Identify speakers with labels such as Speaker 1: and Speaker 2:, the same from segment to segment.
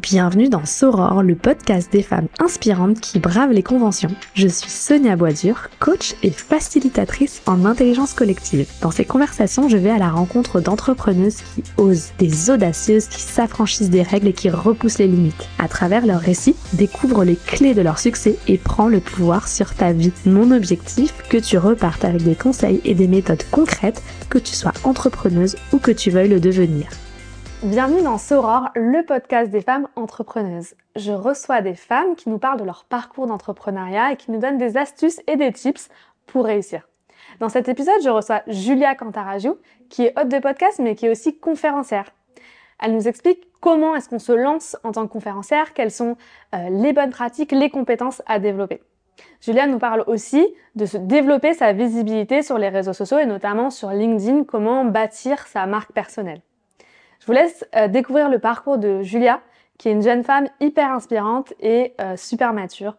Speaker 1: Bienvenue dans Soror, le podcast des femmes inspirantes qui bravent les conventions. Je suis Sonia Boisdur, coach et facilitatrice en intelligence collective. Dans ces conversations, je vais à la rencontre d'entrepreneuses qui osent, des audacieuses qui s'affranchissent des règles et qui repoussent les limites. À travers leurs récits, découvre les clés de leur succès et prends le pouvoir sur ta vie. Mon objectif, que tu repartes avec des conseils et des méthodes concrètes, que tu sois entrepreneuse ou que tu veuilles le devenir. Bienvenue dans Soror, le podcast des femmes entrepreneuses. Je reçois des femmes qui nous parlent de leur parcours d'entrepreneuriat et qui nous donnent des astuces et des tips pour réussir. Dans cet épisode, je reçois Julia Cantarajou, qui est hôte de podcast mais qui est aussi conférencière. Elle nous explique comment est-ce qu'on se lance en tant que conférencière, quelles sont euh, les bonnes pratiques, les compétences à développer. Julia nous parle aussi de se développer sa visibilité sur les réseaux sociaux et notamment sur LinkedIn, comment bâtir sa marque personnelle. Je vous laisse euh, découvrir le parcours de Julia, qui est une jeune femme hyper inspirante et euh, super mature.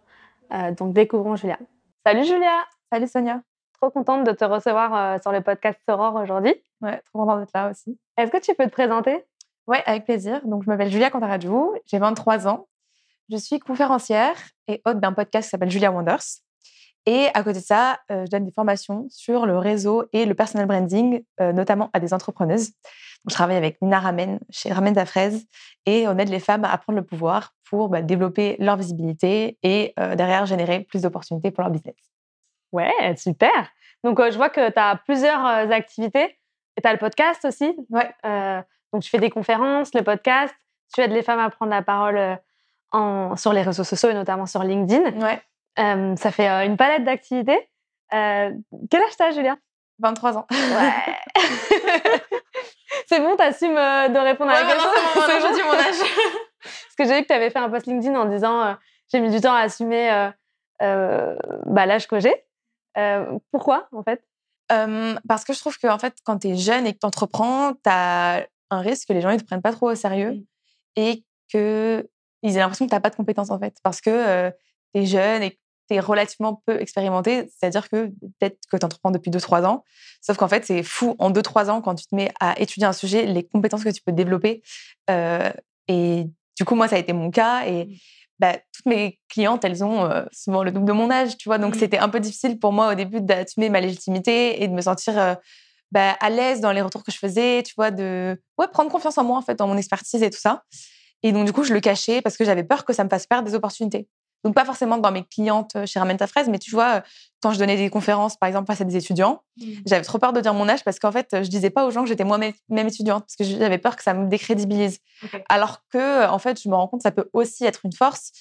Speaker 1: Euh, donc découvrons Julia. Salut Julia
Speaker 2: Salut Sonia
Speaker 1: Trop contente de te recevoir sur le podcast Soror aujourd'hui.
Speaker 2: Ouais, trop contente d'être là aussi.
Speaker 1: Est-ce que tu peux te présenter?
Speaker 2: Ouais, avec plaisir. Donc je m'appelle Julia Cantaradjou, j'ai 23 ans. Je suis conférencière et hôte d'un podcast qui s'appelle Julia Wonders. Et à côté de ça, je donne des formations sur le réseau et le personal branding, notamment à des entrepreneuses. Je travaille avec Nina Ramen chez Ramen à fraise et on aide les femmes à prendre le pouvoir pour bah, développer leur visibilité et euh, derrière générer plus d'opportunités pour leur business.
Speaker 1: Ouais, super. Donc euh, je vois que tu as plusieurs euh, activités et tu as le podcast aussi.
Speaker 2: Ouais.
Speaker 1: donc tu fais des conférences, le podcast, tu aides les femmes à prendre la parole en, sur les réseaux sociaux et notamment sur LinkedIn.
Speaker 2: Ouais.
Speaker 1: Ça fait une palette d'activités. quel âge t'as, Julia?
Speaker 2: 23 ans.
Speaker 1: Ouais. c'est bon, t'assumes euh, de répondre à la question.
Speaker 2: C'est aujourd'hui mon âge.
Speaker 1: Parce que j'ai vu que tu avais fait un post LinkedIn en disant euh, j'ai mis du temps à assumer euh, bah, l'âge que j'ai. pourquoi, en fait?
Speaker 2: Parce que je trouve que en fait, quand tu es jeune et que tu entreprends, tu as un risque que les gens ne te prennent pas trop au sérieux mmh. et qu'ils aient l'impression que tu n'as pas de compétences, en fait. Parce que tu es jeune et tu es relativement peu expérimenté, c'est-à-dire que peut-être que tu entreprends depuis 2-3 ans, sauf qu'en fait, c'est fou, en 2-3 ans, quand tu te mets à étudier un sujet, les compétences que tu peux développer. Euh, et du coup, moi, ça a été mon cas. Et mmh. bah, toutes mes clientes, elles ont euh, souvent le double de mon âge, tu vois. Donc, mmh. c'était un peu difficile pour moi au début d'assumer ma légitimité et de me sentir euh, bah, à l'aise dans les retours que je faisais, tu vois, de ouais, prendre confiance en moi, en fait, dans mon expertise et tout ça. Et donc, du coup, je le cachais parce que j'avais peur que ça me fasse perdre des opportunités. Donc, pas forcément dans mes clientes euh, chez Ramène ta fraise, mais tu vois, euh, quand je donnais des conférences, par exemple, face à des étudiants, mmh. j'avais trop peur de dire mon âge parce qu'en fait, je disais pas aux gens que j'étais moi-même étudiante parce que j'avais peur que ça me décrédibilise. Alors que, en fait, je me rends compte que ça peut aussi être une force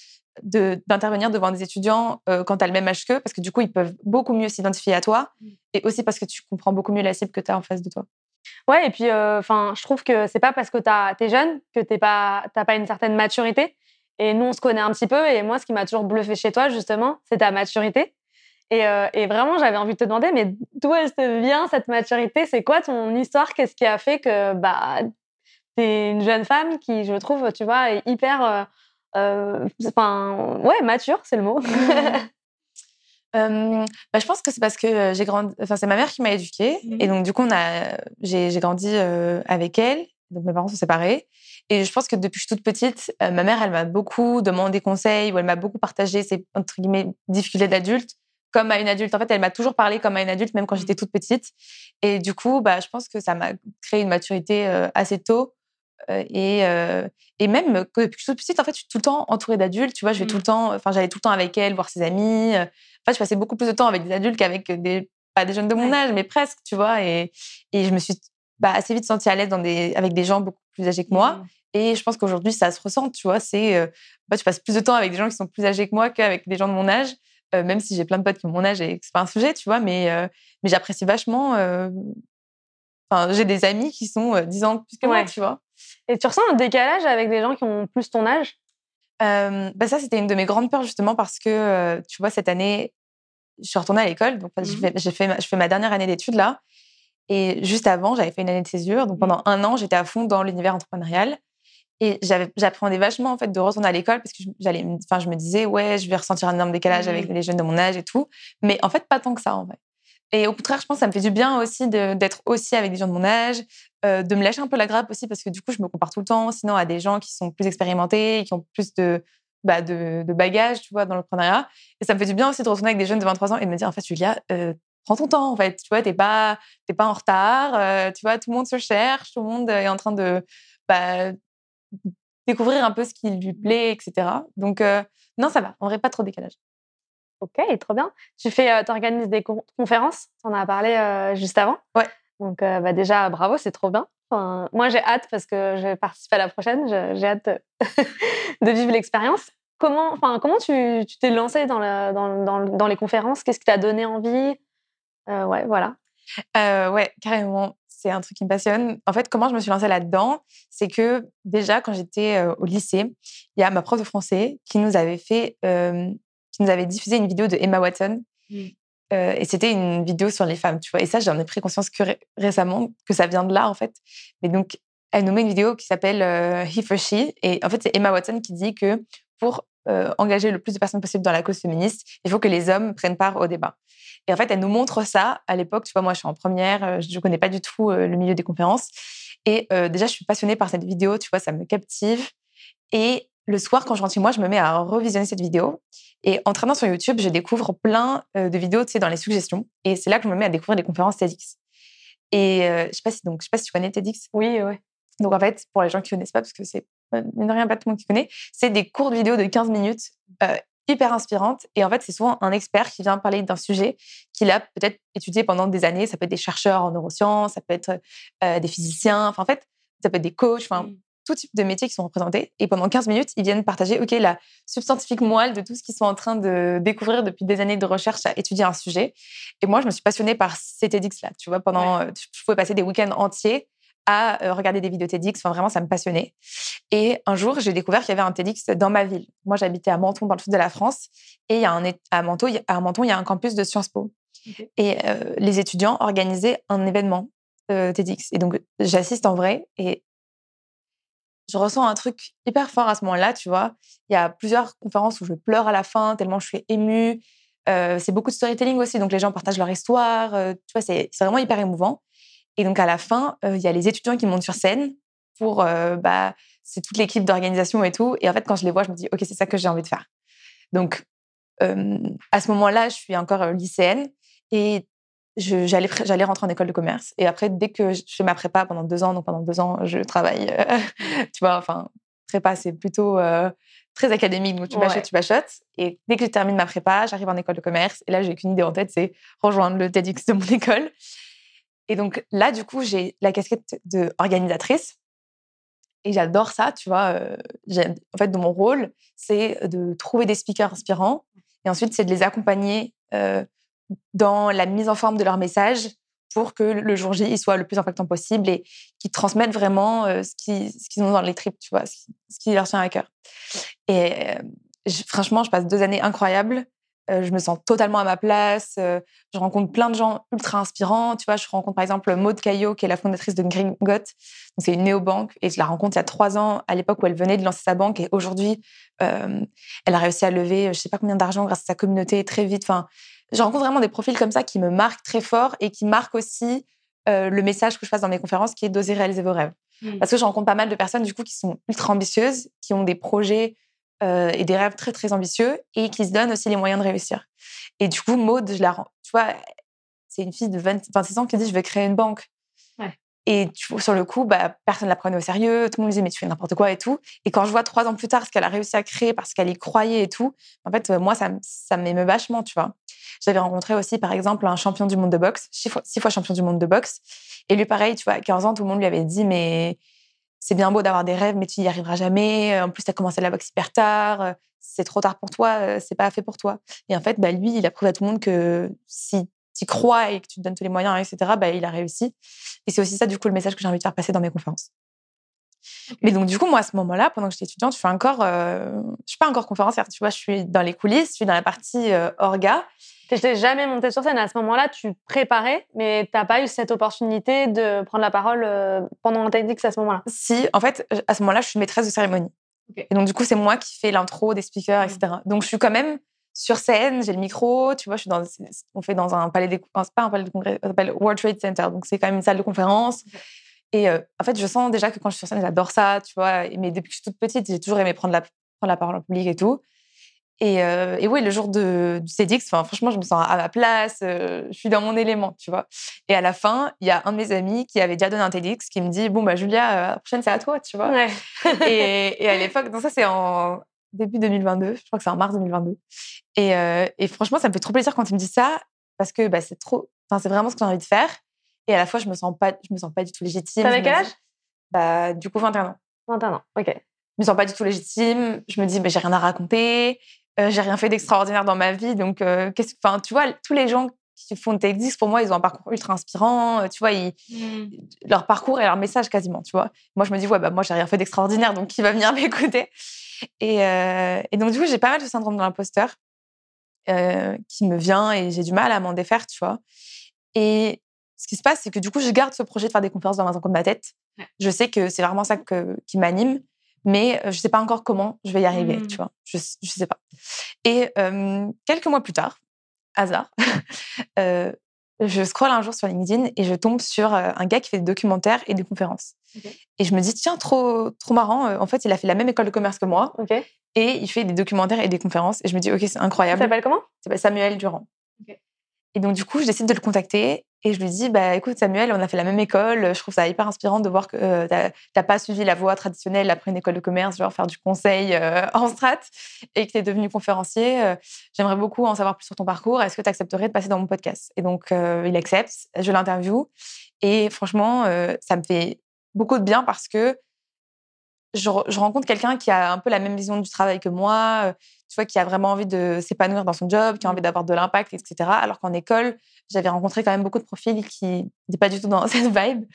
Speaker 2: d'intervenir devant des étudiants euh, quand tu as le même âge qu'eux, parce que du coup, ils peuvent beaucoup mieux s'identifier à toi, mmh. et aussi parce que tu comprends beaucoup mieux la cible que tu as en face de toi.
Speaker 1: Ouais, et puis, enfin, je trouve que c'est pas parce que tu es jeune que tu n'as pas, pas une certaine maturité. Et nous, on se connaît un petit peu. Et moi, ce qui m'a toujours bluffé chez toi, justement, c'est ta maturité. Et, euh, et vraiment, j'avais envie de te demander, mais d'où elle te vient cette maturité? C'est quoi ton histoire? Qu'est-ce qui a fait que bah, tu es une jeune femme qui, je trouve, tu vois, est hyper. Euh, euh enfin, ouais, mature, c'est le mot.
Speaker 2: Euh, bah, je pense que c'est parce que j'ai grandi. Enfin, c'est ma mère qui m'a éduquée. Mmh. Et donc, du coup, on a... j'ai grandi avec elle. Donc, mes parents sont séparés. Et je pense que depuis que je suis toute petite, euh, ma mère, elle m'a beaucoup demandé conseils ou elle m'a beaucoup partagé ses entre guillemets difficultés d'adulte comme à une adulte. En fait, elle m'a toujours parlé comme à une adulte, même quand j'étais toute petite. Et du coup, bah, je pense que ça m'a créé une maturité euh, assez tôt. Euh, et, et même que depuis que je suis toute petite, en fait, je suis tout le temps entourée d'adultes. Tu vois, je vais tout le mmh. temps, enfin, j'allais tout le temps avec elle, voir ses amis. En fait, je passais beaucoup plus de temps avec des adultes qu'avec des, pas des jeunes de mon âge, mais presque, tu vois. Et, et je me suis bah, assez vite sentie à l'aise avec des gens beaucoup plus âgés que moi. Mmh. Et je pense qu'aujourd'hui, ça se ressent, tu vois. C'est, euh, bah, tu passes plus de temps avec des gens qui sont plus âgés que moi qu'avec des gens de mon âge, euh, même si j'ai plein de potes qui ont mon âge et que c'est pas un sujet, tu vois. Mais, euh, mais j'apprécie vachement. Enfin, j'ai des amis qui sont 10 ans plus que moi, tu vois.
Speaker 1: Et tu ressens un décalage avec des gens qui ont plus ton âge?
Speaker 2: Bah ça, c'était une de mes grandes peurs justement parce que, tu vois, cette année, je suis retournée à l'école, donc j'ai mmh fait, fait, je fais ma dernière année d'études là. Et juste avant, j'avais fait une année de césure. Donc mmh. pendant un an, j'étais à fond dans l'univers entrepreneurial. Et j'apprenais vachement en fait de retourner à l'école parce que j'allais, enfin, je me disais ouais, je vais ressentir un énorme décalage avec mmh. les jeunes de mon âge et tout. Mais en fait, pas tant que ça en vrai. Et au contraire, je pense que ça me fait du bien aussi d'être aussi avec des gens de mon âge, de me lâcher un peu la grappe aussi parce que du coup, je me compare tout le temps, sinon à des gens qui sont plus expérimentés, qui ont plus de, bah, de, bagages, tu vois, dans l'entrepreneuriat. Et ça me fait du bien aussi de retourner avec des jeunes de 23 ans et de me dire, en fait, Julia, prends ton temps, en fait. Tu vois, t'es pas, pas en retard. tu vois, tout le monde se cherche, tout le monde est en train de bah, découvrir un peu ce qui lui plaît, etc. Donc, non, ça va. On n'aurait pas trop de décalage.
Speaker 3: Ok, trop bien. Tu fais, organises des conférences. Tu en as parlé juste avant.
Speaker 2: Ouais.
Speaker 3: Donc, bah, déjà, bravo, c'est trop bien. moi, j'ai hâte parce que je vais participer à la prochaine. J'ai hâte de vivre l'expérience. Comment, enfin, comment tu t'es lancé dans, dans, dans, dans, les conférences? Qu'est-ce qui t'a donné envie? Ouais, voilà.
Speaker 2: ouais, carrément c'est un truc qui me passionne. En fait, comment je me suis lancée là-dedans, c'est que déjà quand j'étais au lycée, il y a ma prof de français qui nous avait fait, qui nous avait diffusé une vidéo de Emma Watson. Mmh. et c'était une vidéo sur les femmes, tu vois. Et ça, j'en ai pris conscience que récemment, que ça vient de là, en fait. Mais donc, elle nous met une vidéo qui s'appelle He for She. Et en fait, c'est Emma Watson qui dit que pour engager le plus de personnes possible dans la cause féministe, il faut que les hommes prennent part au débat. Et en fait, elle nous montre ça à l'époque. Tu vois, moi, je suis en première, euh, je ne connais pas du tout euh, le milieu des conférences. Et euh, déjà, je suis passionnée par cette vidéo. Tu vois, ça me captive. Et le soir, quand je rentre chez moi, je me mets à revisionner cette vidéo. Et en traînant sur YouTube, je découvre plein de vidéos, tu sais, dans les suggestions. Et c'est là que je me mets à découvrir des conférences TEDx. Et je sais pas si donc je sais pas si tu connais TEDx.
Speaker 3: Oui, ouais.
Speaker 2: Donc en fait, pour les gens qui connaissent pas, parce que c'est rien pas tout le monde qui connaît, c'est des courtes vidéos de 15 minutes hyper inspirante. Et en fait, c'est souvent un expert qui vient parler d'un sujet qu'il a peut-être étudié pendant des années. Ça peut être des chercheurs en neurosciences, ça peut être euh, des physiciens, enfin, en fait, ça peut être des coachs, enfin, mmh. tout type de métiers qui sont représentés. Et pendant 15 minutes, ils viennent partager, OK, la substantifique moelle de tout ce qu'ils sont en train de découvrir depuis des années de recherche à étudier un sujet. Et moi, je me suis passionnée par ces TEDx-là. Tu vois, pendant, euh, je pouvais passer des week-ends entiers à euh, regarder des vidéos TEDx. Enfin, vraiment, ça me passionnait. Et un jour, j'ai découvert qu'il y avait un TEDx dans ma ville. Moi, j'habitais à Menton, dans le sud de la France. Et il y a un, à, Menton, il y a, à Menton, il y a un campus de Sciences Po. Et euh, les étudiants organisaient un événement euh, TEDx. Et donc, j'assiste en vrai et je ressens un truc hyper fort à ce moment-là, tu vois. Il y a plusieurs conférences où je pleure à la fin, tellement je suis émue. c'est beaucoup de storytelling aussi, donc les gens partagent leur histoire. tu vois, c'est vraiment hyper émouvant. Et donc, à la fin, il y a les étudiants qui montent sur scène pour, bah, c'est toute l'équipe d'organisation et tout. Et en fait, quand je les vois, je me dis, OK, c'est ça que j'ai envie de faire. Donc, à ce moment-là, je suis encore lycéenne et j'allais, j'allais rentrer en école de commerce. Et après, dès que je fais ma prépa pendant deux ans, donc pendant deux ans, je travaille, tu vois, enfin, prépa, c'est plutôt très académique, donc tu bachotes, tu bachotes. Et dès que je termine ma prépa, j'arrive en école de commerce. Et là, j'ai qu'une idée en tête, c'est rejoindre le TEDx de mon école. Et donc là, du coup, j'ai la casquette d'organisatrice. Et j'adore ça, tu vois. en fait, dans mon rôle, c'est de trouver des speakers inspirants. Et ensuite, c'est de les accompagner dans la mise en forme de leur message pour que le jour J, il soit le plus impactant possible et qu'ils transmettent vraiment ce qu'ils ont dans les tripes, tu vois, ce qui, leur tient à cœur. Et franchement, je passe deux années incroyables je me sens totalement à ma place. je rencontre plein de gens ultra inspirants. Tu vois, je rencontre par exemple Maud Caillot, qui est la fondatrice de Gringot. C'est une néobanque et je la rencontre il y a trois ans, à l'époque où elle venait de lancer sa banque. Et aujourd'hui, elle a réussi à lever je sais pas combien d'argent grâce à sa communauté très vite. Enfin, je rencontre vraiment des profils comme ça qui me marquent très fort et qui marquent aussi le message que je passe dans mes conférences, qui est d'oser réaliser vos rêves. Mmh. Parce que je rencontre pas mal de personnes du coup qui sont ultra ambitieuses, qui ont des projets euh, et des rêves très très ambitieux et qui se donnent aussi les moyens de réussir. Et du coup, Maud, je la, tu vois, c'est une fille de 26 ans qui dit je vais créer une banque. Et tu, sur le coup, bah, personne ne la prenait au sérieux, tout le monde disait mais tu fais n'importe quoi et tout. Et quand je vois trois ans plus tard ce qu'elle a réussi à créer parce qu'elle y croyait et tout, en fait, euh, moi, ça, ça m'émeut vachement, tu vois. J'avais rencontré aussi, par exemple, un champion du monde de boxe, six fois, six fois champion du monde de boxe. Et lui, pareil, tu vois, à 15 ans, tout le monde lui avait dit mais c'est bien beau d'avoir des rêves, mais tu n'y arriveras jamais. En plus, tu as commencé la boxe hyper tard. C'est trop tard pour toi. C'est pas fait pour toi. Et en fait, bah, lui, il a prouvé à tout le monde que si tu crois et que tu te donnes tous les moyens, etc., bah, il a réussi. Et c'est aussi ça, du coup, le message que j'ai envie de faire passer dans mes conférences. Mais donc, du coup, moi, à ce moment-là, pendant que j'étais étudiante, je suis encore, je suis pas encore conférencière. Tu vois, je suis dans les coulisses, je suis dans la partie orga.
Speaker 3: Tu n'étais jamais montée sur scène. À ce moment-là, tu préparais, mais tu n'as pas eu cette opportunité de prendre la parole euh, pendant un TEDx à ce moment-là?
Speaker 2: Si, en fait, à ce moment-là, je suis maîtresse de cérémonie. Et donc, du coup, c'est moi qui fais l'intro des speakers, etc. Mmh. Donc, je suis quand même sur scène, j'ai le micro, tu vois, je suis dans, on fait dans un palais des, pas un palais de congrès, ça s'appelle World Trade Center, donc c'est quand même une salle de conférence. Et en fait, je sens déjà que quand je suis sur scène, j'adore ça, tu vois. Mais depuis que je suis toute petite, j'ai toujours aimé prendre la, prendre la parole en public et tout. Et, et oui, le jour de, du CEDX, franchement, je me sens à ma place, je suis dans mon élément, tu vois. Et à la fin, il y a un de mes amis qui avait déjà donné un TEDx qui me dit Bon, bah, Julia, la prochaine, c'est à toi, tu vois. et, et, à l'époque, donc ça, c'est en début 2022, je crois que c'est en mars 2022. Et, et, franchement, ça me fait trop plaisir quand tu me dis ça, parce que bah, c'est trop, c'est vraiment ce que j'ai envie de faire. Et à la fois, je me sens pas, je me sens pas du tout légitime.
Speaker 3: T'avais quel âge?
Speaker 2: Bah, du coup, 21 ans.
Speaker 3: 21 ans, ok.
Speaker 2: Je me sens pas du tout légitime. Je me dis, bah, j'ai rien à raconter. Euh, j'ai rien fait d'extraordinaire dans ma vie. Donc, euh, qu'est-ce, enfin, tu vois, tous les gens qui font TEDx, pour moi, ils ont un parcours ultra inspirant. Euh, tu vois, ils, mmh. leur parcours et leur message quasiment, tu vois. Moi, je me dis, ouais, bah, moi, j'ai rien fait d'extraordinaire, donc qui va venir m'écouter? Et, et, donc, du coup, j'ai pas mal de syndrome de l'imposteur qui me vient et j'ai du mal à m'en défaire, tu vois. Et ce qui se passe, c'est que du coup, je garde ce projet de faire des conférences dans un coin de ma tête. Je sais que c'est vraiment ça qui m'anime, mais je ne sais pas encore comment je vais y arriver, tu mmh. vois? Je ne sais pas. Et quelques mois plus tard, hasard, je scrolle un jour sur LinkedIn et je tombe sur un gars qui fait des documentaires et des conférences. Et je me dis, tiens, trop, trop marrant. En fait, il a fait la même école de commerce que moi. Et il fait des documentaires et des conférences. Et je me dis, OK, c'est incroyable.
Speaker 3: Il s'appelle comment?
Speaker 2: Il s'appelle Samuel Durand. Et donc, du coup, je décide de le contacter et je lui dis, bah, écoute, Samuel, on a fait la même école. Je trouve ça hyper inspirant de voir que euh, tu n'as pas suivi la voie traditionnelle après une école de commerce, genre faire du conseil euh, en strat, et que tu es devenu conférencier. Euh, j'aimerais beaucoup en savoir plus sur ton parcours. Est-ce que tu accepterais de passer dans mon podcast? Et donc, il accepte. Je l'interview. Et franchement, ça me fait beaucoup de bien parce que je, rencontre quelqu'un qui a un peu la même vision du travail que moi, euh, tu vois, qui a vraiment envie de s'épanouir dans son job, qui a envie d'avoir de l'impact, etc. Alors qu'en école, j'avais rencontré quand même beaucoup de profils qui n'étaient pas du tout dans cette vibe.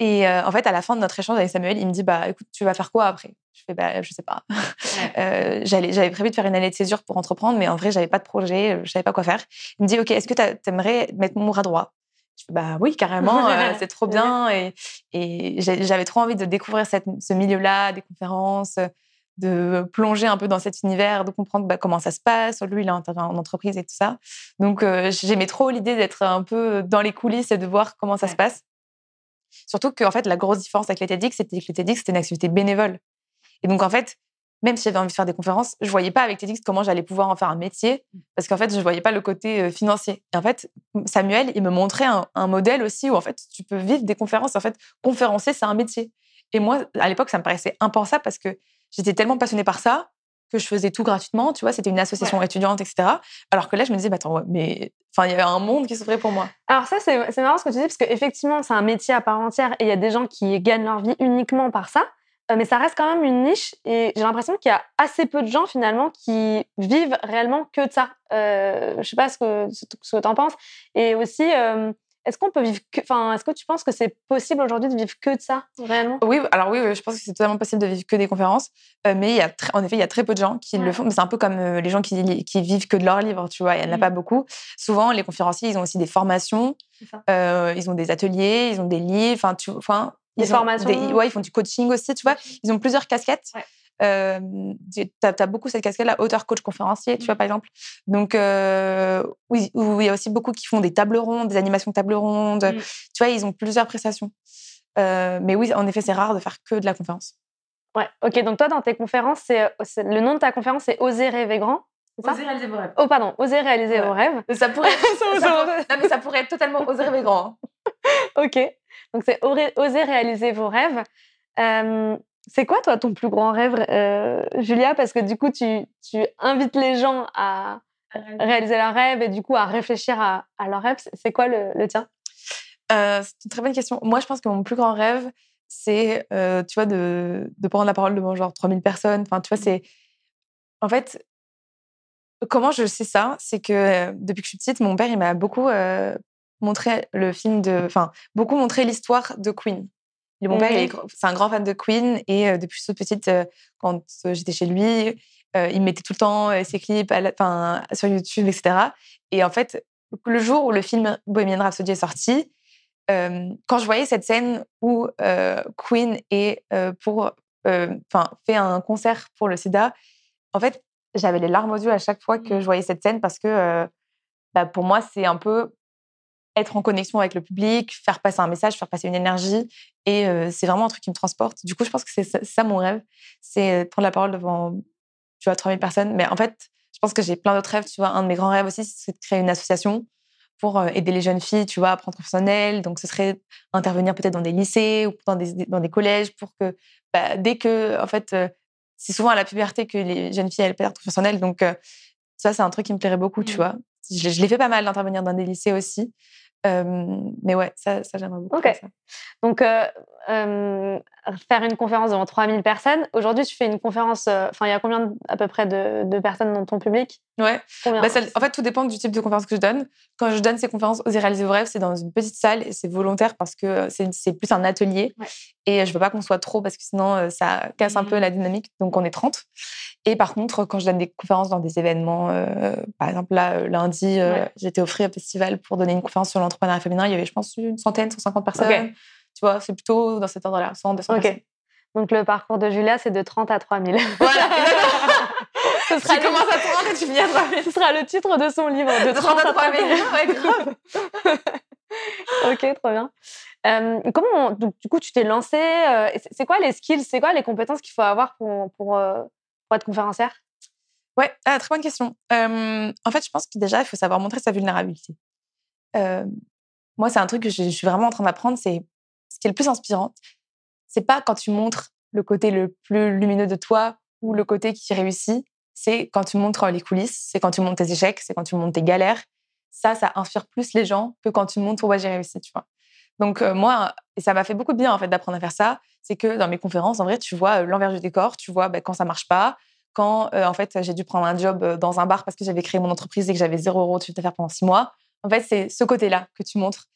Speaker 2: Et euh, en fait, à la fin de notre échange avec Samuel, il me dit bah écoute, tu vas faire quoi après? Je fais bah je sais pas. euh, j'avais prévu de faire une année de césure pour entreprendre, mais en vrai, j'avais pas de projet, je savais pas quoi faire. Il me dit ok, est-ce que tu aimerais mettre mon bras droit? Bah oui, carrément, euh, c'est trop bien. Et, et j'avais trop envie de découvrir cette, ce milieu-là, des conférences, de plonger un peu dans cet univers, de comprendre bah, comment ça se passe. Lui, il est en, entreprise et tout ça. Donc, euh, j'aimais trop l'idée d'être un peu dans les coulisses et de voir comment ça se passe. Surtout que, en fait, la grosse différence avec les TEDx, c'était que les TEDx, c'était une activité bénévole. Et donc, en fait, même si j'avais envie de faire des conférences, je voyais pas avec TEDx comment j'allais pouvoir en faire un métier mmh. parce qu'en fait, je voyais pas le côté euh, financier. Et en fait, Samuel, il me montrait un, modèle aussi où en fait, tu peux vivre des conférences. En fait, conférencier, c'est un métier. Et moi, à l'époque, ça me paraissait impensable parce que j'étais tellement passionnée par ça que je faisais tout gratuitement. Tu vois, c'était une association étudiante, etc. Alors que là, je me disais, bah, attends, mais enfin, il y avait un monde qui s'ouvrait pour moi.
Speaker 3: Alors ça, c'est marrant ce que tu dis parce qu'effectivement, c'est un métier à part entière et il y a des gens qui gagnent leur vie uniquement par ça. Euh, mais ça reste quand même une niche et j'ai l'impression qu'il y a assez peu de gens finalement qui vivent réellement que de ça. Euh, je sais pas ce que, ce que tu en penses. Et aussi, euh, est-ce qu'on peut vivre que, enfin, est-ce que tu penses que c'est possible aujourd'hui de vivre que de ça réellement?
Speaker 2: Oui, alors oui, je pense que c'est totalement possible de vivre que des conférences, euh, mais il y a en effet, il y a très peu de gens qui le font. C'est un peu comme les gens qui, qui, vivent que de leurs livres, tu vois. Il n'y en a mmh. pas beaucoup. Souvent, les conférenciers, ils ont aussi des formations, ils ont des ateliers, ils ont des livres. Enfin, tu, enfin,
Speaker 3: des formations.
Speaker 2: ouais, ils font du coaching aussi, tu vois. Ils ont plusieurs casquettes. Euh, tu as, beaucoup cette casquette-là, auteur, coach, conférencier, tu vois, mmh. par exemple. Donc, euh, oui, il y a aussi beaucoup qui font des tables rondes, des animations de tables rondes. Mmh. Tu vois, ils ont plusieurs prestations. Euh, mais oui, en effet, c'est rare de faire que de la conférence.
Speaker 3: Ouais, ok. Donc, toi, dans tes conférences, c'est, le nom de ta conférence, c'est Oser rêver grand.
Speaker 2: Oser réaliser vos rêves.
Speaker 3: Oh, pardon, oser réaliser vos rêves.
Speaker 2: Ça pourrait, non, mais ça pourrait être totalement oser rêver grand.
Speaker 3: ok. Donc, c'est oser réaliser vos rêves. Euh, c'est quoi, toi, ton plus grand rêve, euh, Julia? Parce que du coup, tu, tu, invites les gens à réaliser leurs rêves et du coup à réfléchir à, à leurs rêves. C'est quoi le, le tien?
Speaker 2: Euh, C'est une très bonne question. Moi, je pense que mon plus grand rêve, c'est, tu vois, de, de, prendre la parole devant genre 3000 personnes. Enfin, tu vois, mmh. c'est... En fait, comment je sais ça? C'est que depuis que je suis petite, mon père, il m'a beaucoup montré le film de, enfin, beaucoup montré l'histoire de Queen. mon père, c'est un grand fan de Queen et euh, depuis toute petite, euh, quand euh, j'étais chez lui, il mettait tout le temps ses clips enfin, sur YouTube, etc. Et en fait, le jour où le film Bohemian Rhapsody est sorti, quand je voyais cette scène où Queen est pour, enfin, fait un concert pour le SIDA, en fait, j'avais les larmes aux yeux à chaque fois que mmh. je voyais cette scène parce que bah, pour moi, c'est un peu être en connexion avec le public, faire passer un message, faire passer une énergie. Et c'est vraiment un truc qui me transporte. Du coup, je pense que c'est ça, mon rêve. C'est prendre la parole devant, tu vois, 3000 personnes. Mais en fait, je pense que j'ai plein d'autres rêves. Tu vois, un de mes grands rêves aussi, c'est de créer une association pour aider les jeunes filles, tu vois, à prendre confiance en elles. Donc, ce serait intervenir peut-être dans des lycées ou dans des, dans des collèges pour que, bah, dès que, en fait, c'est souvent à la puberté que les jeunes filles, elles perdent confiance en elles. Donc, ça, c'est un truc qui me plairait beaucoup, tu mmh. vois. Je, je l'ai fait pas mal d'intervenir dans des lycées aussi mais ouais, ça, ça j'aimerais beaucoup.
Speaker 1: Ok. Donc, euh, faire une conférence devant 3000 personnes. Aujourd'hui, tu fais une conférence. Enfin, il y a combien à peu près de, de, personnes dans ton public?
Speaker 2: Ouais. Bah, en? fait, tout dépend du type de conférence que je donne. Quand je donne ces conférences aux réaliser vos rêves, c'est dans une petite salle et c'est volontaire parce que c'est plus un atelier. Et je veux pas qu'on soit trop parce que sinon, ça casse un peu mmh. la dynamique. Donc, on est 30. Et par contre, quand je donne des conférences dans des événements, par exemple, là, lundi, j'ai été au Free Festival pour donner une conférence sur l'entrepreneuriat féminin. Il y avait, je pense, une centaine, 150 personnes. Tu vois, c'est plutôt dans cet ordre-là, 100, 200 personnes.
Speaker 1: Donc, le parcours de Julia, c'est de 30 à 3000.
Speaker 2: Voilà. Ce sera tu commences à 30 et tu finis à 3000.
Speaker 1: Ce sera le titre de son livre, de 30, à 3000. ouais, grave. ok, trop bien. Euh, comment, donc, du coup, tu t'es lancée euh, C'est quoi les skills C'est quoi les compétences qu'il faut avoir pour, pour, euh, pour être conférencière?
Speaker 2: Ouais, ah, très bonne question. en fait, je pense que déjà, il faut savoir montrer sa vulnérabilité. moi, c'est un truc que je, suis vraiment en train d'apprendre. C'est ce qui est le plus inspirant. C'est pas quand tu montres le côté le plus lumineux de toi ou le côté qui réussit. C'est quand tu montres les coulisses. C'est quand tu montres tes échecs. C'est quand tu montres tes galères. Ça, ça inspire plus les gens que quand tu montres ouais j'ai réussi. Tu vois. Donc moi, et ça m'a fait beaucoup de bien en fait d'apprendre à faire ça. C'est que dans mes conférences, en vrai, tu vois l'envers du décor. Tu vois bah, quand ça marche pas quand euh, en fait j'ai dû prendre un job euh, dans un bar parce que j'avais créé mon entreprise et que j'avais zéro euro de chiffre d'affaires pendant six mois. En fait, c'est ce côté-là que tu montres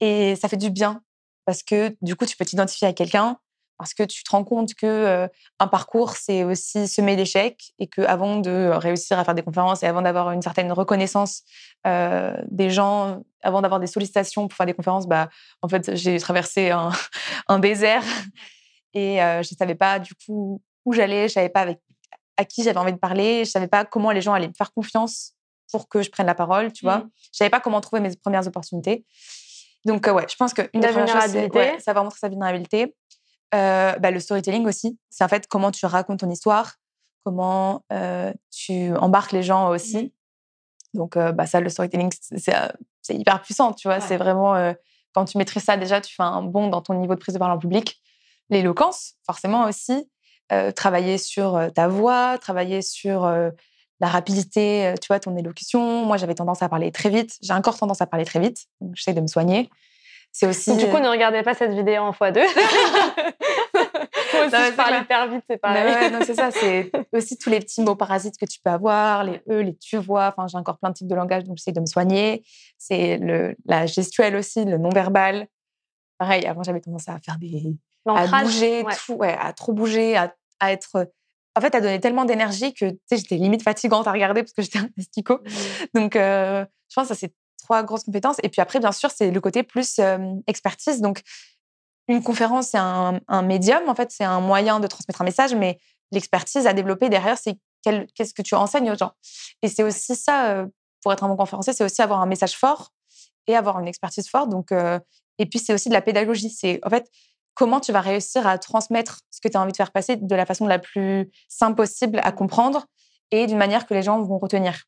Speaker 2: et ça fait du bien parce que du coup, tu peux t'identifier à quelqu'un parce que tu te rends compte que euh, un parcours c'est aussi semer d'échecs et que avant de réussir à faire des conférences et avant d'avoir une certaine reconnaissance des gens, avant d'avoir des sollicitations pour faire des conférences, bah en fait j'ai traversé un, un désert et je savais pas du coup où j'allais, je savais pas avec à qui j'avais envie de parler. Je savais pas comment les gens allaient me faire confiance pour que je prenne la parole, tu vois. Mmh. Je savais pas comment trouver mes premières opportunités. Donc, euh, ouais, je pense qu'une
Speaker 1: des premières choses, c'est ouais,
Speaker 2: va montrer sa vulnérabilité. Euh, bah, le storytelling aussi, c'est en fait comment tu racontes ton histoire, comment euh, tu embarques les gens aussi. Mmh. Donc, bah, ça, le storytelling, c'est hyper puissant, tu vois. C'est vraiment, quand tu maîtrises ça, déjà, tu fais un bond dans ton niveau de prise de parole en public. L'éloquence, forcément aussi. Travailler sur ta voix, travailler sur la rapidité, tu vois, ton élocution. Moi, j'avais tendance à parler très vite. J'ai encore tendance à parler très vite. Donc, j'essaie de me soigner.
Speaker 1: C'est aussi. du coup, ne regardez pas cette vidéo en x2. Moi aussi, je parle hyper vite, c'est pareil.
Speaker 2: Ouais, non, c'est ça. C'est aussi tous les petits mots parasites que tu peux avoir, les e, les tu vois. Enfin, j'ai encore plein de types de langage, donc j'essaie de me soigner. C'est le, la gestuelle aussi, le non-verbal. Pareil, avant, j'avais tendance à faire des. À bouger, tout, ouais, à trop bouger, à à être en fait, à donner tellement d'énergie que j'étais limite fatigante à regarder parce que j'étais un testico. Mmh. Donc, je pense que ça, c'est trois grosses compétences. Et puis après, bien sûr, c'est le côté plus expertise. Donc, une conférence, c'est un, médium, en fait, c'est un moyen de transmettre un message, mais l'expertise à développer derrière, c'est qu'est-ce que tu enseignes aux gens. Et c'est aussi ça, pour être un bon conférencier, c'est aussi avoir un message fort et avoir une expertise forte. Donc, et puis, c'est aussi de la pédagogie. C'est en fait, comment tu vas réussir à transmettre ce que tu as envie de faire passer de la façon la plus simple possible à comprendre et d'une manière que les gens vont retenir.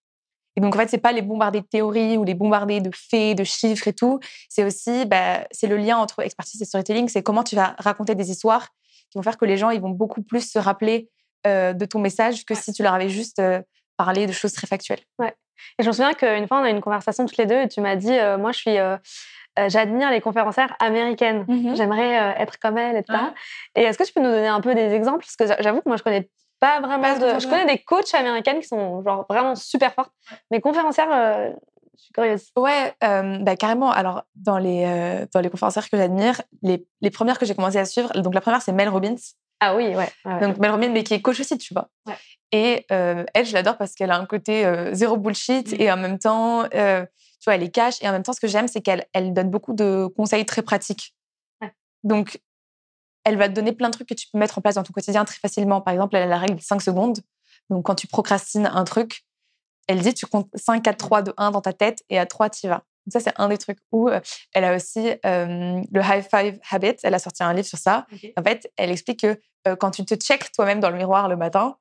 Speaker 2: Et donc, en fait, c'est pas les bombarder de théories ou les bombarder de faits, de chiffres et tout. C'est aussi, bah, c'est le lien entre expertise et storytelling. C'est comment tu vas raconter des histoires qui vont faire que les gens, ils vont beaucoup plus se rappeler euh, de ton message que si tu leur avais juste euh, parlé de choses très factuelles.
Speaker 1: Ouais. Et je me souviens qu'une fois, on a eu une conversation toutes les deux et tu m'as dit, euh, moi, je suis euh, j'admire les conférencières américaines. Mmh J'aimerais euh, être comme elles, etc. Et est-ce que tu peux nous donner un peu des exemples? Parce que j'avoue que moi, je connais pas vraiment de... Je connais des coachs américaines qui sont genre vraiment super fortes. Mais conférencières, euh, je suis curieuse.
Speaker 2: Ouais, bah, carrément. Alors, dans les, dans les conférencières que j'admire, les, les, premières que j'ai commencé à suivre, donc la première, c'est Mel Robbins.
Speaker 1: Ah oui, ouais.
Speaker 2: donc, Mel Robbins, mais qui est coach aussi, tu vois. Et elle, je l'adore parce qu'elle a un côté zéro bullshit mmh. et en même temps, tu vois, elle est cash. Et en même temps, ce que j'aime, c'est qu'elle elle donne beaucoup de conseils très pratiques. Donc, elle va te donner plein de trucs que tu peux mettre en place dans ton quotidien très facilement. Par exemple, elle a la règle de 5 secondes. Donc, quand tu procrastines un truc, elle dit tu comptes 5, 4, 3, 2, 1 dans ta tête et à 3, tu y vas. ça, c'est un des trucs où elle a aussi le High Five Habit. Elle a sorti un livre sur ça. En fait, elle explique que quand tu te checkes toi-même dans le miroir le matin,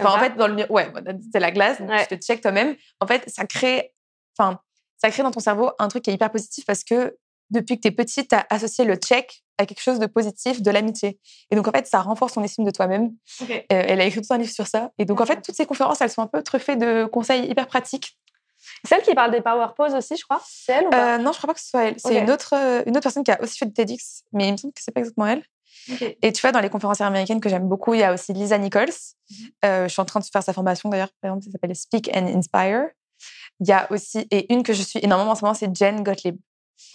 Speaker 2: en fait, dans le ouais, c'est la glace, donc tu te checkes toi-même. En fait, ça crée, enfin, ça crée dans ton cerveau un truc qui est hyper positif parce que depuis que tu es petite, tu as associé le check à quelque chose de positif, de l'amitié. Et donc, en fait, ça renforce ton estime de toi-même. elle a écrit tout un livre sur ça. Et donc, en fait, toutes ces conférences, elles sont un peu truffées de conseils hyper pratiques
Speaker 1: Celle qui parle des power poses aussi, je crois. C'est elle ou pas?
Speaker 2: Euh, Non, je crois pas que ce soit elle. C'est une, autre, euh, une autre personne qui a aussi fait du TEDx, mais il me semble que c'est pas exactement elle. Et tu vois, dans les conférencières américaines que j'aime beaucoup, il y a aussi Lisa Nichols. Mhm. Euh, je suis en train de faire sa formation d'ailleurs, par exemple, ça s'appelle Speak and Inspire. Il y a aussi, et une que je suis énormément en ce moment, c'est Jen Gottlieb.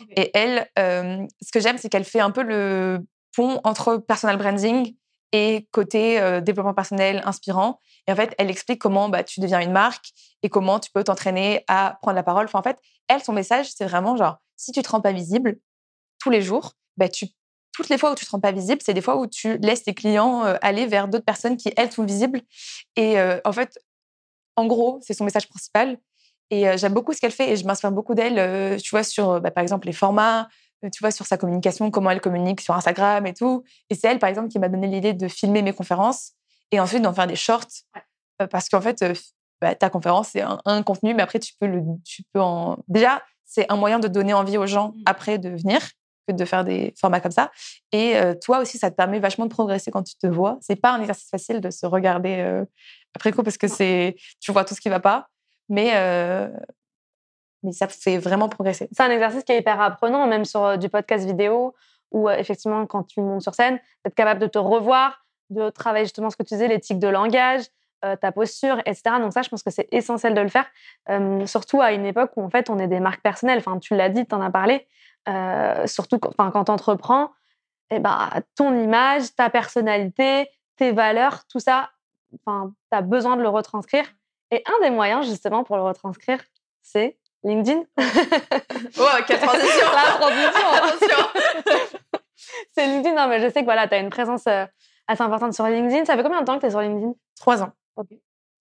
Speaker 2: Et elle, ce que j'aime, c'est qu'elle fait un peu le pont entre personal branding et côté développement personnel inspirant. Et en fait, elle explique comment bah, tu deviens une marque et comment tu peux t'entraîner à prendre la parole. Enfin, en fait, elle, son message, c'est vraiment genre, si tu te rends pas visible tous les jours, bah, tu, toutes les fois où tu te rends pas visible, c'est des fois où tu laisses tes clients aller vers d'autres personnes qui, elles, sont visibles. Et en fait, en gros, c'est son message principal. Et j'aime beaucoup ce qu'elle fait et je m'inspire beaucoup d'elle, tu vois, sur, bah, par exemple, les formats, tu vois, sur sa communication, comment elle communique sur Instagram et tout. Et c'est elle, par exemple, qui m'a donné l'idée de filmer mes conférences et ensuite d'en faire des shorts. parce qu'en fait, bah, ta conférence, c'est un, contenu, mais après, tu peux, le, tu peux en. Déjà, c'est un moyen de donner envie aux gens mmh. après de venir que de faire des formats comme ça. Et toi aussi, ça te permet vachement de progresser quand tu te vois. C'est pas un exercice facile de se regarder après coup parce que c'est tu vois tout ce qui va pas mais, euh, mais ça fait vraiment progresser.
Speaker 1: C'est un exercice qui est hyper apprenant, même sur euh, du podcast vidéo, où euh, effectivement, quand tu montes sur scène, d'être capable de te revoir, de travailler justement ce que tu disais, l'éthique de langage, ta posture, etc. Donc ça, je pense que c'est essentiel de le faire, surtout à une époque où en fait on est des marques personnelles. Enfin, tu l'as dit, tu en as parlé. Surtout quand, quand tu entreprends, eh ben, ton image, ta personnalité, tes valeurs, tout ça, enfin, tu as besoin de le retranscrire. Et un des moyens, justement, pour le retranscrire, c'est LinkedIn.
Speaker 2: oh, quelle transition
Speaker 1: La transition, attention C'est LinkedIn. Non, mais je sais que voilà, tu as une présence euh, assez importante sur LinkedIn. Ça fait combien de temps que tu es sur LinkedIn?
Speaker 2: Trois ans.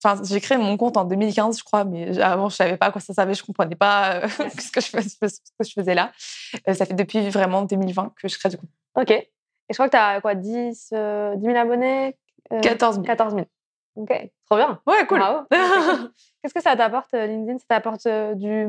Speaker 2: Enfin, j'ai créé mon compte en 2015, je crois, mais avant, je savais pas à quoi ça servait, je comprenais pas euh, ce, que je faisais, ce, que je faisais là. Euh, ça fait depuis vraiment 2020 que je crée du compte.
Speaker 1: Ok. Et je crois que tu as quoi, 10, 10 000 abonnés
Speaker 2: 14 000.
Speaker 1: 14 000. Ok, trop bien.
Speaker 2: Ouais, cool.
Speaker 1: Qu'est-ce que ça t'apporte, euh, LinkedIn? Ça t'apporte euh, du,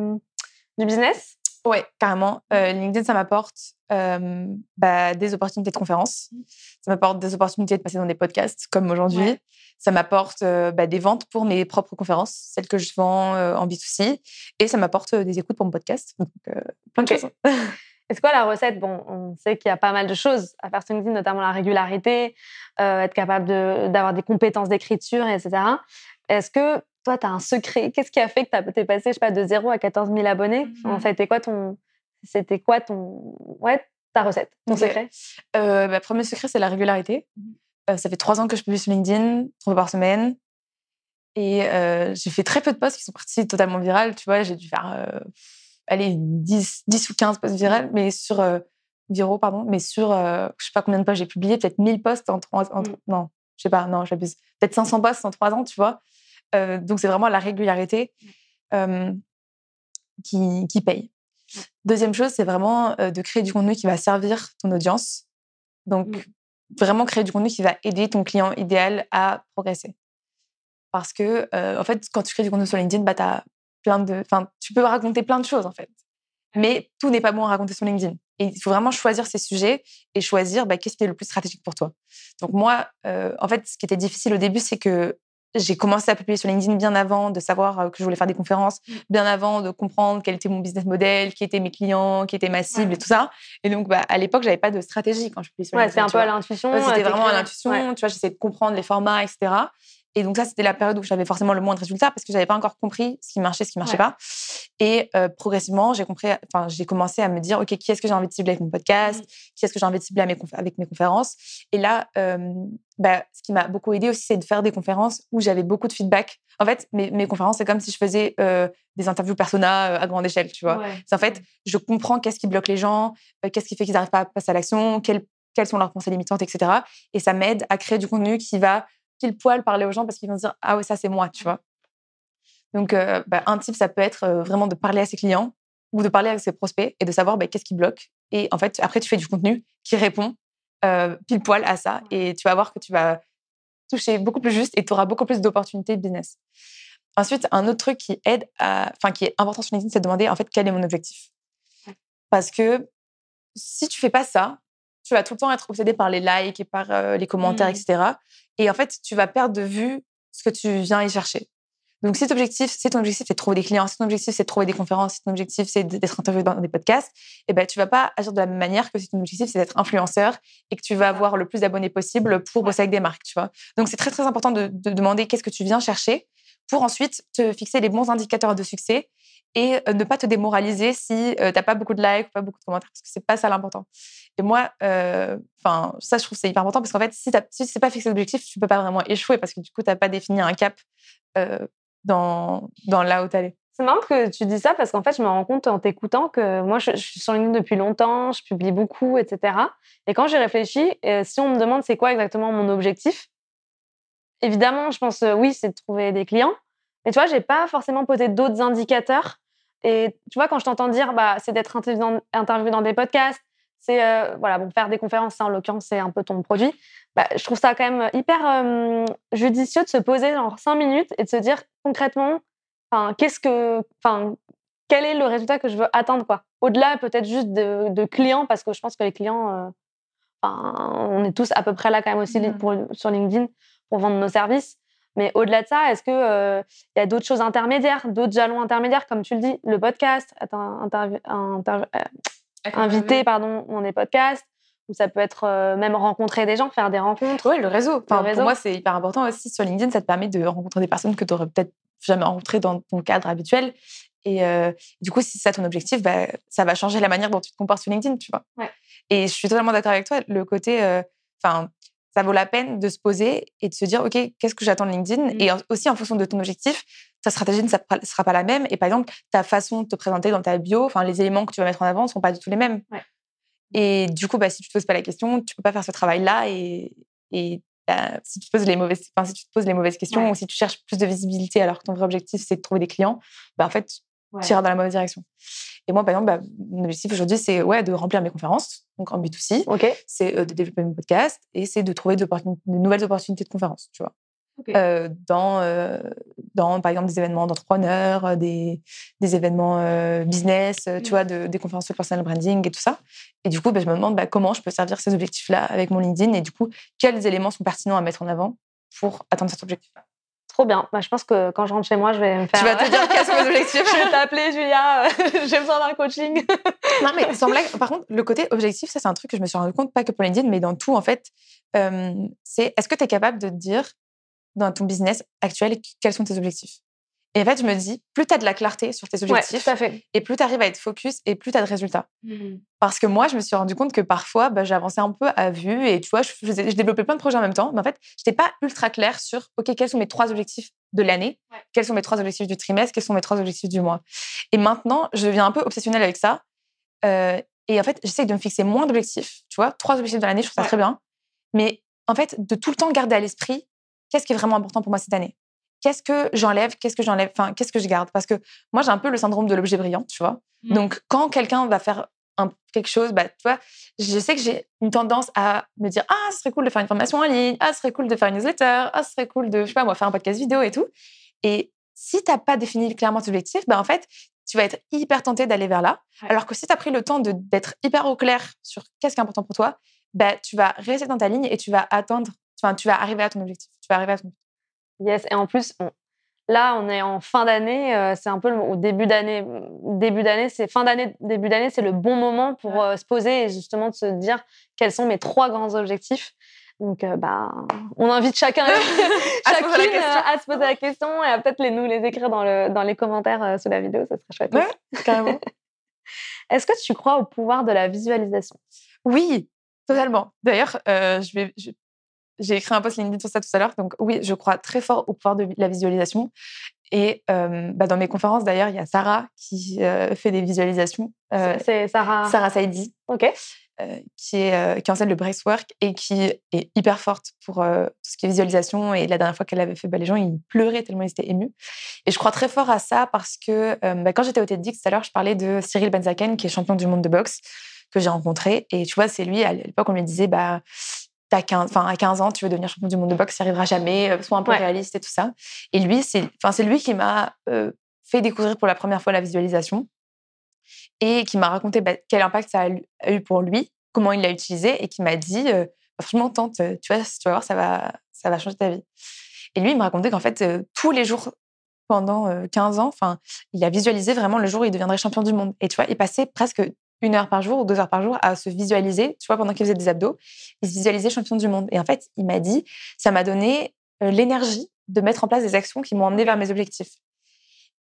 Speaker 1: du business?
Speaker 2: Ouais, carrément. Euh, LinkedIn, ça m'apporte bah, des opportunités de conférences. Mmh. Ça m'apporte des opportunités de passer dans des podcasts comme aujourd'hui. Ça m'apporte bah, des ventes pour mes propres conférences, celles que je vends en B2C. Et ça m'apporte des écoutes pour mon podcast. Donc, plein de choses.
Speaker 1: Est-ce quoi la recette? Bon, on sait qu'il y a pas mal de choses à faire sur LinkedIn, notamment la régularité, euh, être capable d'avoir des compétences d'écriture, etc. Est-ce que toi, tu as un secret Qu'est-ce qui a fait que tu es passé, je sais pas, de 0 à 14 000 abonnés? Mmh C'était quoi ton, c'était quoi ton, ouais, ta recette, ton secret?
Speaker 2: Euh, bah, Premier secret, c'est la régularité. Mmh euh, ça fait trois ans que je publie sur LinkedIn, trois fois par semaine. Et euh, j'ai fait très peu de posts qui sont partis totalement virales. Tu vois, j'ai dû faire allez, 10, 10 ou 15 posts viraux, mais sur, euh, viraux, pardon, mais sur, euh, je sais pas combien de posts j'ai publié, peut-être 1000 posts en 3 ans. Mmh. Non, je sais pas, non, j'abuse. Peut-être 500 posts en 3 ans, tu vois. Euh, donc, c'est vraiment la régularité qui, qui paye. Deuxième chose, c'est vraiment de créer du contenu qui va servir ton audience. Donc, mmh. vraiment créer du contenu qui va aider ton client idéal à progresser. Parce que, en fait, quand tu crées du contenu sur LinkedIn, bah, tu as plein de. Tu peux raconter plein de choses, en fait. Mais tout n'est pas bon à raconter sur LinkedIn. Et il faut vraiment choisir ces sujets et choisir bah, qu'est-ce qui est le plus stratégique pour toi. Donc, moi, euh, en fait, ce qui était difficile au début, c'est que j'ai commencé à publier sur LinkedIn bien avant de savoir euh, que je voulais faire des conférences, bien avant de comprendre quel était mon business model, qui étaient mes clients, qui était ma cible et tout ça. Et donc, bah, à l'époque, j'avais pas de stratégie quand je publiais sur
Speaker 1: LinkedIn. Ouais, c'était un peu à l'intuition.
Speaker 2: c'était vraiment à l'intuition. Tu vois, j'essayais de comprendre les formats, etc. Et donc ça, c'était la période où j'avais forcément le moins de résultats parce que j'avais pas encore compris ce qui marchait, ce qui marchait pas. Et euh, progressivement, j'ai compris, enfin, j'ai commencé à me dire, ok, qui est-ce que j'ai envie de cibler avec mon podcast, mmh. qui est-ce que j'ai envie de cibler avec mes conférences? Et là, euh, bah, ce qui m'a beaucoup aidé aussi, c'est de faire des conférences où j'avais beaucoup de feedback. En fait, mes, mes conférences, c'est comme si je faisais euh, des interviews persona à grande échelle, tu vois? C'est en fait, je comprends qu'est-ce qui bloque les gens, qu'est-ce qui fait qu'ils n'arrivent pas à passer à l'action, quelles, quelles sont leurs pensées limitantes, etc. Et ça m'aide à créer du contenu qui va pile poil parler aux gens parce qu'ils vont se dire ah oui ça c'est moi tu vois? Donc euh, bah, un type ça peut être euh, vraiment de parler à ses clients ou de parler avec ses prospects et de savoir bah, qu'est-ce qui bloque. Et en fait, après, tu fais du contenu qui répond euh, pile poil à ça. Et tu vas voir que tu vas toucher beaucoup plus juste et tu auras beaucoup plus d'opportunités de business. Ensuite, un autre truc qui aide, enfin qui est important sur LinkedIn, c'est de demander en fait quel est mon objectif. Parce que si tu fais pas ça, tu vas tout le temps être obsédé par les likes et par euh, les commentaires, mmh. etc. Et en fait, tu vas perdre de vue ce que tu viens y chercher. Donc, si ton objectif, c'est ton objectif, c'est de trouver des clients, si ton objectif, c'est de trouver des conférences, si ton objectif, c'est d'être interviewé dans des podcasts, eh ben, tu vas pas agir de la même manière que si ton objectif, c'est d'être influenceur et que tu vas avoir le plus d'abonnés possible pour bosser avec des marques, tu vois. Donc, c'est très, très important de, demander qu'est-ce que tu viens chercher pour ensuite te fixer les bons indicateurs de succès et euh, ne pas te démoraliser si euh, tu n'as pas beaucoup de likes ou pas beaucoup de commentaires, parce que c'est pas ça l'important. Et moi, euh, enfin, ça, je trouve c'est hyper important parce qu'en fait, si tu sais pas fixé d'objectif, tu peux pas vraiment échouer parce que du coup, tu n'as pas défini un cap dans, dans là où tu allais.
Speaker 1: C'est marrant que tu dis ça parce qu'en fait, je me rends compte en t'écoutant que moi, je, suis sur LinkedIn depuis longtemps, je publie beaucoup, etc. Et quand j'ai réfléchi, si on me demande c'est quoi exactement mon objectif, évidemment, je pense oui, c'est de trouver des clients. Mais tu vois, j'ai pas forcément posé d'autres indicateurs. Et tu vois, quand je t'entends dire, bah, c'est d'être interviewé dans, des podcasts, c'est euh, voilà, bon, faire des conférences, ça, en l'occurrence, c'est un peu ton produit. Bah, je trouve ça quand même hyper judicieux de se poser genre cinq minutes et de se dire concrètement, qu'est-ce que, enfin, quel est le résultat que je veux atteindre quoi. Au-delà peut-être juste de, clients, parce que je pense que les clients, euh, on est tous à peu près là quand même aussi mmh. pour, sur LinkedIn pour vendre nos services. Mais au-delà de ça, est-ce qu'il euh, y a d'autres choses intermédiaires, d'autres jalons intermédiaires, comme tu le dis, le podcast, être euh, invité pardon, dans des podcasts, ou ça peut être même rencontrer des gens, faire des rencontres.
Speaker 2: Oui, le réseau. Enfin, Pour moi, c'est hyper important aussi. Sur LinkedIn, ça te permet de rencontrer des personnes que tu aurais peut-être jamais rencontré dans ton cadre habituel. Et euh, du coup, si c'est ça ton objectif, bah, ça va changer la manière dont tu te comportes sur LinkedIn, tu vois. Et je suis totalement d'accord avec toi. Le côté, euh, enfin, ça vaut la peine de se poser et de se dire, OK, qu'est-ce que j'attends de LinkedIn? Mmh. Et aussi, en fonction de ton objectif, ta stratégie ne sera pas la même. Et par exemple, ta façon de te présenter dans ta bio, enfin, les éléments que tu vas mettre en avant ne sont pas du tout les mêmes. Et du coup, bah, si tu te poses pas la question, tu peux pas faire ce travail-là et, et bah, si tu te poses les mauvaises, si tu te poses les mauvaises questions ou si tu cherches plus de visibilité alors que ton vrai objectif c'est de trouver des clients, bah, en fait, iras dans la mauvaise direction. Et moi, par exemple, bah, mon objectif aujourd'hui, c'est ouais, de remplir mes conférences, donc en B2C. C'est euh, de développer mon podcast et c'est de trouver de, nouvelles opportunités de conférences, tu vois. Euh, dans, euh, dans, par exemple, des événements d'entrepreneurs, des, des événements business, tu mmh. vois, de, des conférences de personal branding et tout ça. Et du coup, bah, je me demande bah, comment je peux servir ces objectifs-là avec mon LinkedIn et du coup, quels éléments sont pertinents à mettre en avant pour atteindre cet objectif-là?
Speaker 1: Trop bien. Bah, je pense que quand je rentre chez moi, je vais me faire.
Speaker 2: Tu vas te dire quels sont mes objectifs.
Speaker 1: je vais t'appeler, Julia. J'ai besoin d'un coaching.
Speaker 2: non, mais sans blague, par contre, le côté objectif, ça, c'est un truc que je me suis rendu compte, pas que pour LinkedIn, mais dans tout, en fait. c'est est-ce que tu es capable de te dire dans ton business actuel quels sont tes objectifs? Et en fait, je me dis, plus tu as de la clarté sur tes objectifs, et plus tu arrives à être focus, et plus tu as de résultats. Mmh. Parce que moi, je me suis rendu compte que parfois, bah, j'avançais un peu à vue, et tu vois, je, je, développais plein de projets en même temps, mais en fait, je n'étais pas ultra claire sur, OK, quels sont mes trois objectifs de l'année, quels sont mes trois objectifs du trimestre, quels sont mes trois objectifs du mois. Et maintenant, je deviens un peu obsessionnelle avec ça. Euh, et en fait, j'essaie de me fixer moins d'objectifs, tu vois, trois objectifs de l'année, je trouve ça très bien. Mais en fait, de tout le temps garder à l'esprit qu'est-ce qui est vraiment important pour moi cette année? Qu'est-ce que j'enlève Qu'est-ce que j'enlève Enfin, qu'est-ce que je garde? Parce que moi, j'ai un peu le syndrome de l'objet brillant, tu vois? Mmh. Donc, quand quelqu'un va faire un, quelque chose, bah, tu vois, je sais que j'ai une tendance à me dire Ah, ce serait cool de faire une formation en ligne, ah, ce serait cool de faire une newsletter, ah, ce serait cool de, je sais pas, moi, faire un podcast vidéo et tout. Et si tu n'as pas défini clairement tes objectifs, bah, en fait, tu vas être hyper tenté d'aller vers là. Alors que si tu as pris le temps d'être hyper au clair sur qu'est-ce qui est important pour toi, bah, tu vas rester dans ta ligne et tu vas attendre Enfin, tu vas arriver à ton objectif. Tu vas arriver à ton
Speaker 1: Yes. Et en plus, là, on est en fin d'année. Euh, c'est un peu le, au début d'année. Début d'année, c'est fin d'année, début d'année, c'est le bon moment pour euh, se poser et justement de se dire quels sont mes trois grands objectifs. Donc, euh, bah, on invite chacun, chacune à se poser la question et à peut-être les, nous les écrire dans, le, dans les commentaires sous la vidéo. Ça serait chouette.
Speaker 2: Ouais, carrément.
Speaker 1: Est-ce que tu crois au pouvoir de la visualisation?
Speaker 2: Oui, totalement. D'ailleurs, je vais, j'ai écrit un post LinkedIn sur ça tout à l'heure. Donc oui, je crois très fort au pouvoir de la visualisation. Et bah, dans mes conférences, d'ailleurs, il y a Sarah qui fait des visualisations.
Speaker 1: c'est Sarah.
Speaker 2: Sarah Saidi.
Speaker 1: Ok.
Speaker 2: qui, est, qui enseigne le breathwork et qui est hyper forte pour ce qui est visualisation. Et la dernière fois qu'elle l'avait fait, bah, les gens ils pleuraient tellement ils étaient émus. Et je crois très fort à ça parce que bah, quand j'étais au TEDx tout à l'heure, je parlais de Cyril Benzaken, qui est champion du monde de boxe, que j'ai rencontré. Et tu vois, c'est lui, à l'époque, on me disait, bah, à 15, à 15 ans, tu veux devenir champion du monde de boxe, ça arrivera jamais, sois un peu réaliste et tout ça. Et lui, c'est lui qui m'a fait découvrir pour la première fois la visualisation et qui m'a raconté bah, quel impact ça a eu pour lui, comment il l'a utilisé et qui m'a dit franchement tente, tu vois, tu vas voir, ça va, ça va changer ta vie. Et lui, il me racontait qu'en fait, tous les jours pendant 15 ans, enfin, il a visualisé vraiment le jour où il deviendrait champion du monde. Et tu vois, il passait presque une heure par jour ou deux heures par jour à se visualiser, tu vois, pendant qu'il faisait des abdos, il se visualisait champion du monde. Et en fait, il m'a dit, ça m'a donné l'énergie de mettre en place des actions qui m'ont emmené vers mes objectifs.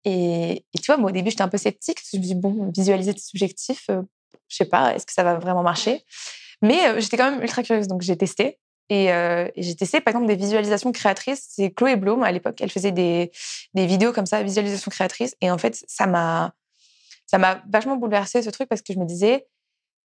Speaker 2: Et, tu vois, moi, au début, j'étais un peu sceptique. Je me dis, bon, visualiser tes objectifs, je je sais pas, est-ce que ça va vraiment marcher? Mais j'étais quand même ultra curieuse, donc j'ai testé. Et, j'ai testé, par exemple, des visualisations créatrices. C'est Chloé Blum, à l'époque, elle faisait des, des vidéos comme ça, visualisation créatrice. Et en fait, ça m'a ça m'a vachement bouleversé ce truc parce que je me disais,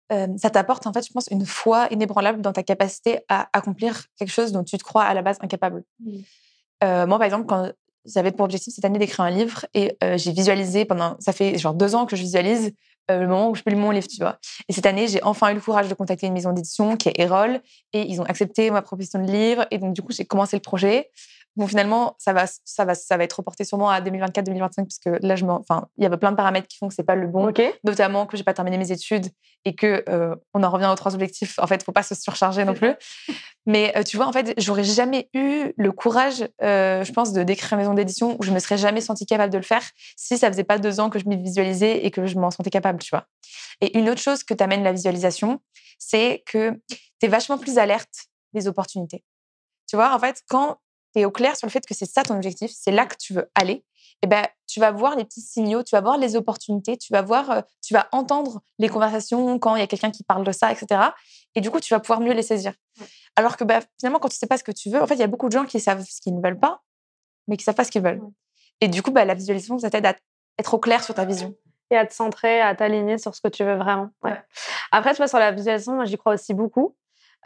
Speaker 2: ça t'apporte en fait, je pense, une foi inébranlable dans ta capacité à accomplir quelque chose dont tu te crois à la base incapable. Mmh. moi, par exemple, quand j'avais pour objectif cette année d'écrire un livre et j'ai visualisé pendant, ça fait genre deux ans que je visualise le moment où je publie mon livre, tu vois. Et cette année, j'ai enfin eu le courage de contacter une maison d'édition qui est Erol et ils ont accepté ma proposition de livre et donc du coup, j'ai commencé le projet. Bon, finalement, ça va, ça va, ça va être reporté sûrement à 2024-2025 parce que là, je enfin, il y a plein de paramètres qui font que c'est pas le bon. Notamment que j'ai pas terminé mes études et que euh, on en revient aux trois objectifs. En fait, faut pas se surcharger non plus. Mais euh, tu vois, en fait, j'aurais jamais eu le courage, euh, je pense, de d'écrire une maison d'édition où je me serais jamais sentie capable de le faire si ça faisait pas deux ans que je m'y visualisais et que je m'en sentais capable, tu vois. Et une autre chose que t'amène la visualisation, c'est que tu es vachement plus alerte des opportunités. Tu vois, en fait, quand au clair sur le fait que c'est ça ton objectif, c'est là que tu veux aller, et eh ben, tu vas voir les petits signaux, tu vas voir les opportunités, tu vas voir, euh, tu vas entendre les conversations quand il y a quelqu'un qui parle de ça, etc. Et du coup, tu vas pouvoir mieux les saisir. Alors que bah, finalement, quand tu sais pas ce que tu veux, en fait, il y a beaucoup de gens qui savent ce qu'ils ne veulent pas, mais qui savent pas ce qu'ils veulent. Et du coup, bah, la visualisation, ça t'aide à être au clair sur ta vision.
Speaker 1: Et à te centrer, à t'aligner sur ce que tu veux vraiment. Après, tu vois, sur la visualisation, moi, j'y crois aussi beaucoup.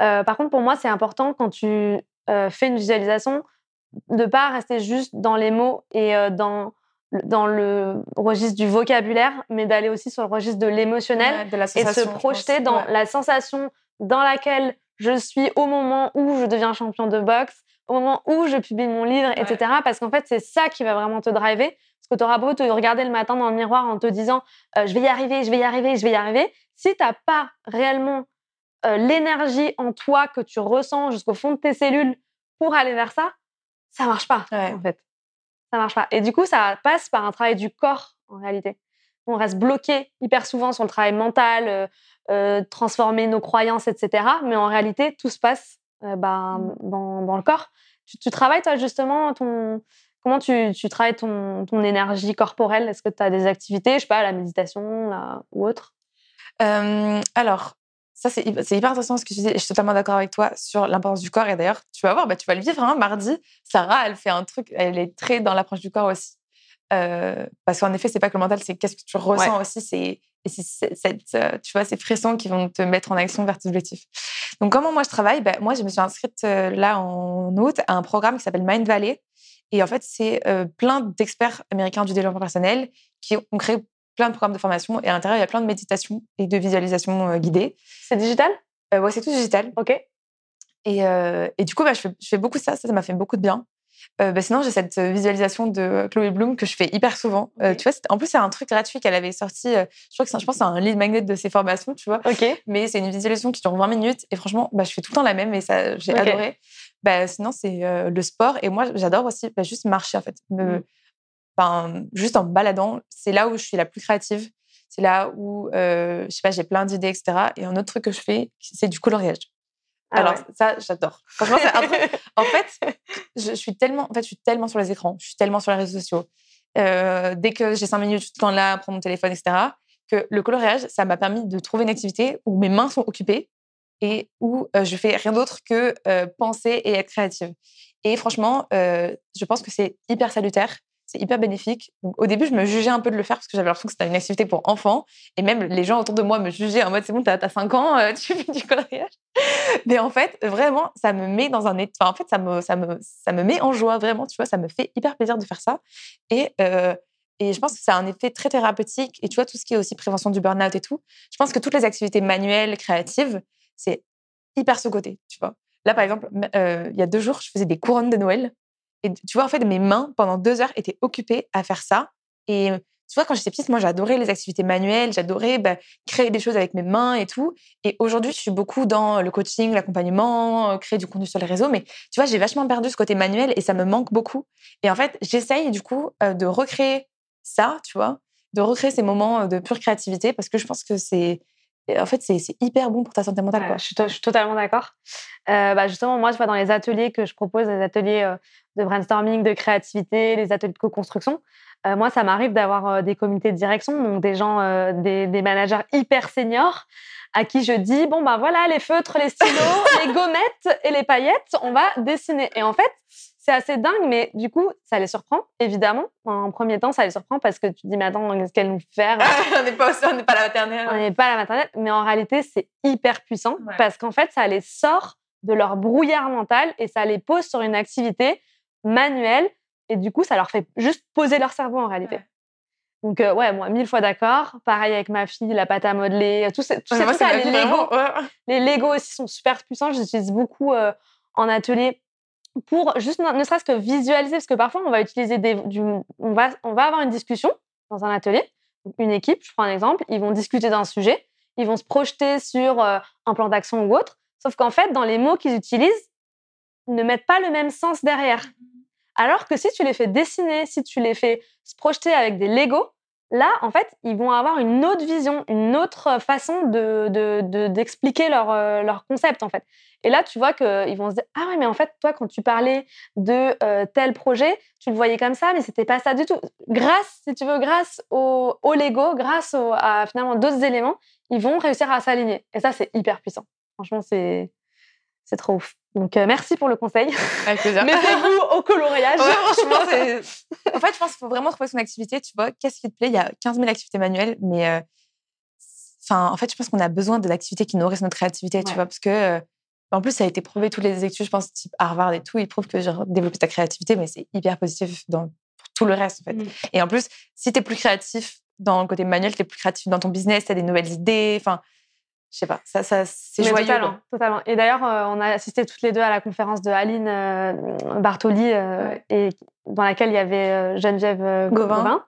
Speaker 1: Euh, par contre, pour moi, c'est important quand tu euh, fais une visualisation de pas rester juste dans les mots et euh, dans dans le registre du vocabulaire, mais d'aller aussi sur le registre de l'émotionnel et de se projeter dans la sensation dans laquelle je suis au moment où je deviens champion de boxe, au moment où je publie mon livre, etc. Parce qu'en fait, c'est ça qui va vraiment te driver. Parce que tu auras beau te regarder le matin dans le miroir en te disant euh, je vais y arriver, je vais y arriver, je vais y arriver. Si tu n'as pas réellement euh, l'énergie en toi que tu ressens jusqu'au fond de tes cellules pour aller vers ça, ça marche pas, en fait. Ça marche pas. Et du coup, ça passe par un travail du corps, en réalité. On reste bloqué hyper souvent sur le travail mental, euh, euh, transformer nos croyances, etc. Mais en réalité, tout se passe euh, ben, mmh. dans, dans, le corps. Tu, travailles, toi, justement, ton... Comment tu, tu travailles ton, ton, énergie corporelle? Est-ce que tu as des activités, je sais pas, la méditation ou autre?
Speaker 2: Alors, ça, c'est hyper intéressant ce que tu dis. Et je suis totalement d'accord avec toi sur l'importance du corps. Et d'ailleurs, tu vas voir, bah, tu vas le vivre hein, mardi. Sarah, elle fait un truc, elle est très dans l'approche du corps aussi. Euh, parce qu'en effet, c'est pas que le mental, c'est qu'est-ce que tu ressens aussi. C'est cette, euh, tu vois, ces frissons qui vont te mettre en action vers tes objectifs. Donc, comment moi je travaille bah, Moi, je me suis inscrite euh, là en août à un programme qui s'appelle Mind Valley. Et en fait, c'est plein d'experts américains du développement personnel qui ont créé plein de programmes de formation et à l'intérieur, il y a plein de méditations et de visualisations euh, guidées.
Speaker 1: C'est digital?
Speaker 2: Euh, Ouais, c'est tout digital.
Speaker 1: OK.
Speaker 2: Et, euh, et du coup, bah, je, fais, je, fais, beaucoup ça, ça m'a fait beaucoup de bien. Bah, sinon, j'ai cette visualisation de Chloé Bloom que je fais hyper souvent. tu vois, en plus, c'est un truc gratuit qu'elle avait sorti. je crois que je pense c'est un lead magnet de ses formations, tu vois.
Speaker 1: Ok.
Speaker 2: Mais c'est une visualisation qui dure 20 minutes et franchement, bah, je fais tout le temps la même et ça, j'ai adoré. Bah, sinon, c'est le sport et moi, j'adore aussi bah, juste marcher en fait, me, juste en baladant, c'est là où je suis la plus créative. C'est là où, euh, je sais pas, j'ai plein d'idées, etc. Et un autre truc que je fais, c'est du coloriage. Ah Alors ça, j'adore. Franchement, c'est un truc. en fait, je, suis tellement, en fait, je suis tellement sur les écrans, je suis tellement sur les réseaux sociaux. Euh, dès que j'ai cinq minutes, tout le temps là, prendre mon téléphone, etc. Que le coloriage, ça m'a permis de trouver une activité où mes mains sont occupées et où euh, je fais rien d'autre que euh, penser et être créative. Et franchement, je pense que c'est hyper salutaire c'est hyper bénéfique. Au début, je me jugeais un peu de le faire parce que j'avais l'impression que c'était une activité pour enfants. Et même les gens autour de moi me jugeaient en mode c'est bon, t'as as 5 ans, euh, tu fais du coloriage. Mais en fait, vraiment, ça me met dans un état. en fait, ça me, ça, me, ça me met en joie, vraiment. Tu vois, ça me fait hyper plaisir de faire ça. Et, euh, et je pense que ça a un effet très thérapeutique. Et tu vois, tout ce qui est aussi prévention du burn-out et tout, je pense que toutes les activités manuelles, créatives, c'est hyper ce côté, tu vois. Là, par exemple, euh, il y a deux jours, je faisais des couronnes de Noël. Et tu vois, en fait, mes mains, pendant deux heures, étaient occupées à faire ça. Et tu vois, quand j'étais petite, moi, j'adorais les activités manuelles, j'adorais bah, créer des choses avec mes mains et tout. Et aujourd'hui, je suis beaucoup dans le coaching, l'accompagnement, euh, créer du contenu sur les réseaux. Mais tu vois, j'ai vachement perdu ce côté manuel et ça me manque beaucoup. Et en fait, j'essaye du coup euh, de recréer ça, tu vois, de recréer ces moments de pure créativité parce que je pense que c'est en fait, c'est hyper bon pour ta santé mentale.
Speaker 1: Je, suis totalement d'accord. Euh, bah, justement, moi, je vois dans les ateliers que je propose, les ateliers euh, de brainstorming, de créativité, les ateliers de co-construction, euh, moi, ça m'arrive d'avoir des comités de direction, donc des gens, des, des, managers hyper seniors à qui je dis bon ben voilà les feutres, les stylos, les gommettes et les paillettes, on va dessiner. Et en fait, c'est assez dingue, mais du coup, ça les surprend, évidemment. En premier temps, ça les surprend parce que tu te dis, mais attends, qu'est-ce qu'elle nous fait
Speaker 2: On n'est pas, à la maternelle.
Speaker 1: On n'est pas à la maternelle, mais en réalité, c'est hyper puissant parce qu'en fait, ça les sort de leur brouillard mental et ça les pose sur une activité manuelle et du coup, ça leur fait juste poser leur cerveau en réalité. Donc, euh, ouais, moi, mille fois d'accord. Pareil avec ma fille, la pâte à modeler, tout, ça, tout, ça, les Lego. Les Lego aussi sont super puissants. J'utilise beaucoup euh, en atelier pour juste ne serait-ce que visualiser, parce que parfois on va utiliser des, du, on va, on va avoir une discussion dans un atelier, une équipe, je prends un exemple, ils vont discuter d'un sujet, ils vont se projeter sur euh, un plan d'action ou autre, sauf qu'en fait, dans les mots qu'ils utilisent, ils ne mettent pas le même sens derrière. Alors que si tu les fais dessiner, si tu les fais se projeter avec des Lego, là, en fait, ils vont avoir une autre vision, une autre façon d'expliquer de, de, leur, euh, leur concept, en fait. Et là, tu vois qu'ils vont se dire Ah ouais, mais en fait, toi, quand tu parlais de euh, tel projet, tu le voyais comme ça, mais c'était pas ça du tout. Grâce, si tu veux, grâce au, au Lego, grâce à finalement d'autres éléments, ils vont réussir à s'aligner. Et ça, c'est hyper puissant. Franchement, c'est. C'est trop ouf. Donc, euh, merci pour le conseil.
Speaker 2: Avec plaisir.
Speaker 1: Mettez-vous au coloriage.
Speaker 2: franchement, en fait, je pense qu'il faut vraiment trouver son activité. Tu vois, qu'est-ce qui te plaît? Il y a 15 000 activités manuelles, mais euh, enfin, en fait, je pense qu'on a besoin de l'activité qui nourrisse notre créativité, tu vois, parce que en plus, ça a été prouvé, toutes les études, je pense, type Harvard et tout, ils prouvent que genre, développer ta créativité, mais c'est hyper positif dans, pour tout le reste, en fait. Mmh. Et en plus, si tu es plus créatif dans le côté manuel, tu es plus créatif dans ton business, tu as des nouvelles idées, enfin, je sais pas, ça, ça c'est joyeux.
Speaker 1: Totalement, totalement. Et d'ailleurs, euh, on a assisté toutes les deux à la conférence de Aline euh, Bartoli, euh, et dans laquelle il y avait Geneviève Gauvin,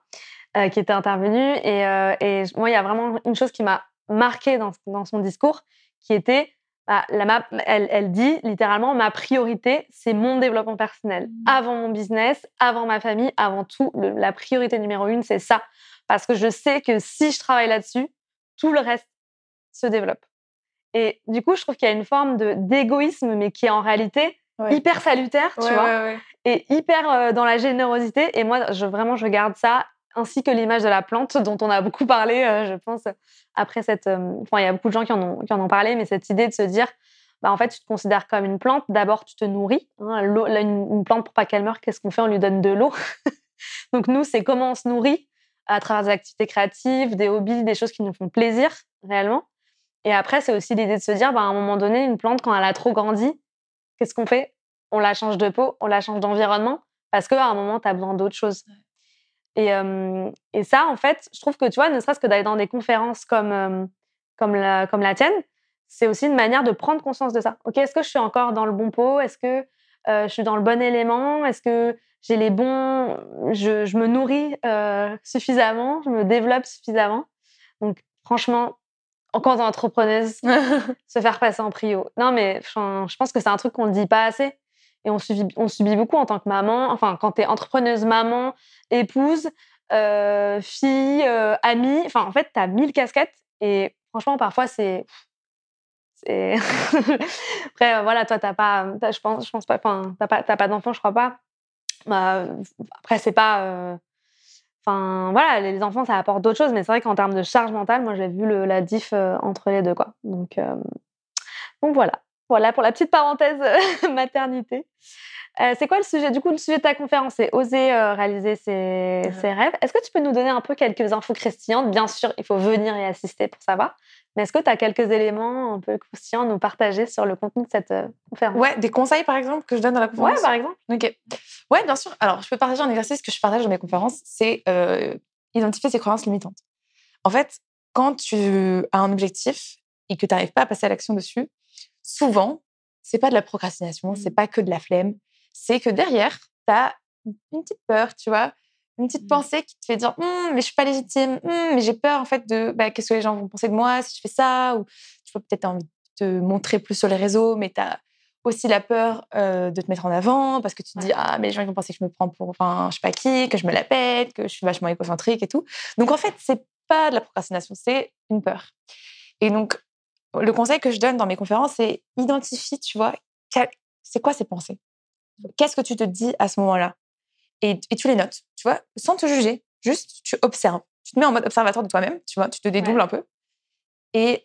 Speaker 1: qui était intervenue. Et, et moi, il y a vraiment une chose qui m'a marquée dans, dans son discours, qui était bah, la elle, elle, dit littéralement ma priorité, c'est mon développement personnel. Mmh. Avant mon business, avant ma famille, avant tout, la priorité numéro une, c'est ça. Parce que je sais que si je travaille là-dessus, tout le reste se développe. Et du coup, je trouve qu'il y a une forme d'égoïsme, mais qui est en réalité hyper salutaire, tu vois, et hyper euh, dans la générosité. Et moi, je, vraiment, je garde ça ainsi que l'image de la plante dont on a beaucoup parlé, euh, je pense, après cette... Euh, enfin, il y a beaucoup de gens qui en, ont, qui en ont parlé, mais cette idée de se dire, bah, en fait, tu te considères comme une plante. D'abord, tu te nourris. Hein, une, plante, pour pas qu'elle meure, qu'est-ce qu'on fait? On lui donne de l'eau. Donc, nous, c'est comment on se nourrit à travers des activités créatives, des hobbies, des choses qui nous font plaisir, réellement. Et après, c'est aussi l'idée de se dire, bah, à un moment donné, une plante, quand elle a trop grandi, qu'est-ce qu'on fait? On la change de peau, on la change d'environnement, parce qu'à un moment, tu as besoin d'autre chose. Et, et, ça, en fait, je trouve que, tu vois, ne serait-ce que d'aller dans des conférences comme, comme, la, comme la tienne, c'est aussi une manière de prendre conscience de ça. OK, est-ce que je suis encore dans le bon pot? Est-ce que je suis dans le bon élément? Est-ce que j'ai les bons... Je, je me nourris suffisamment? Je me développe suffisamment? Donc, franchement, encore dans entrepreneuse, se faire passer en prio. Non, mais je pense que c'est un truc qu'on ne dit pas assez et on subit, on subit beaucoup en tant que maman. Enfin, quand tu es entrepreneuse, maman, épouse, euh, fille, euh, amie, enfin, en fait, tu as mille casquettes et franchement, parfois, c'est. Après, euh, voilà, toi, t'as pas. je pense, je pense pas. Enfin, t'as pas, pas d'enfant, je crois pas. Bah, après, c'est pas. Enfin, voilà, les enfants, ça apporte d'autres choses, mais c'est vrai qu'en termes de charge mentale, moi, j'ai vu le, la diff entre les deux, quoi. Donc, donc voilà. Voilà pour la petite parenthèse maternité. Euh, c'est quoi le sujet? Du coup, le sujet de ta conférence, c'est oser euh, réaliser ses, rêves. Est-ce que tu peux nous donner un peu quelques infos croustillantes? Bien sûr, il faut venir et assister pour savoir. Mais est-ce que tu as quelques éléments un peu croustillants à nous partager sur le contenu de cette euh, conférence?
Speaker 2: Ouais, des conseils par exemple que je donne dans la conférence?
Speaker 1: Ouais, par exemple.
Speaker 2: Ok. Ouais, bien sûr. Alors, je peux partager un exercice que je partage dans mes conférences c'est identifier ses croyances limitantes. En fait, quand tu as un objectif et que tu n'arrives pas à passer à l'action dessus, souvent, c'est pas de la procrastination, c'est mmh. pas que de la flemme, c'est que derrière, tu as une petite peur, tu vois, une petite mmh. pensée qui te fait dire «Hum, mais je suis pas légitime, mais j'ai peur en fait de bah, qu'est-ce que les gens vont penser de moi si je fais ça? Ou tu vois peut-être envie de te montrer plus sur les réseaux mais tu as aussi la peur de te mettre en avant parce que tu te dis ah mais les gens ils vont penser que je me prends pour enfin je sais pas qui que je me la pète que je suis vachement égocentrique et tout. Donc en fait c'est pas de la procrastination c'est une peur. Et donc le conseil que je donne dans mes conférences c'est identifie tu vois c'est quoi ces pensées? Qu'est-ce que tu te dis à ce moment-là? Et, tu les notes, tu vois, sans te juger. Juste, tu observes. Tu te mets en mode observateur de toi-même, tu vois, tu te dédoubles un peu et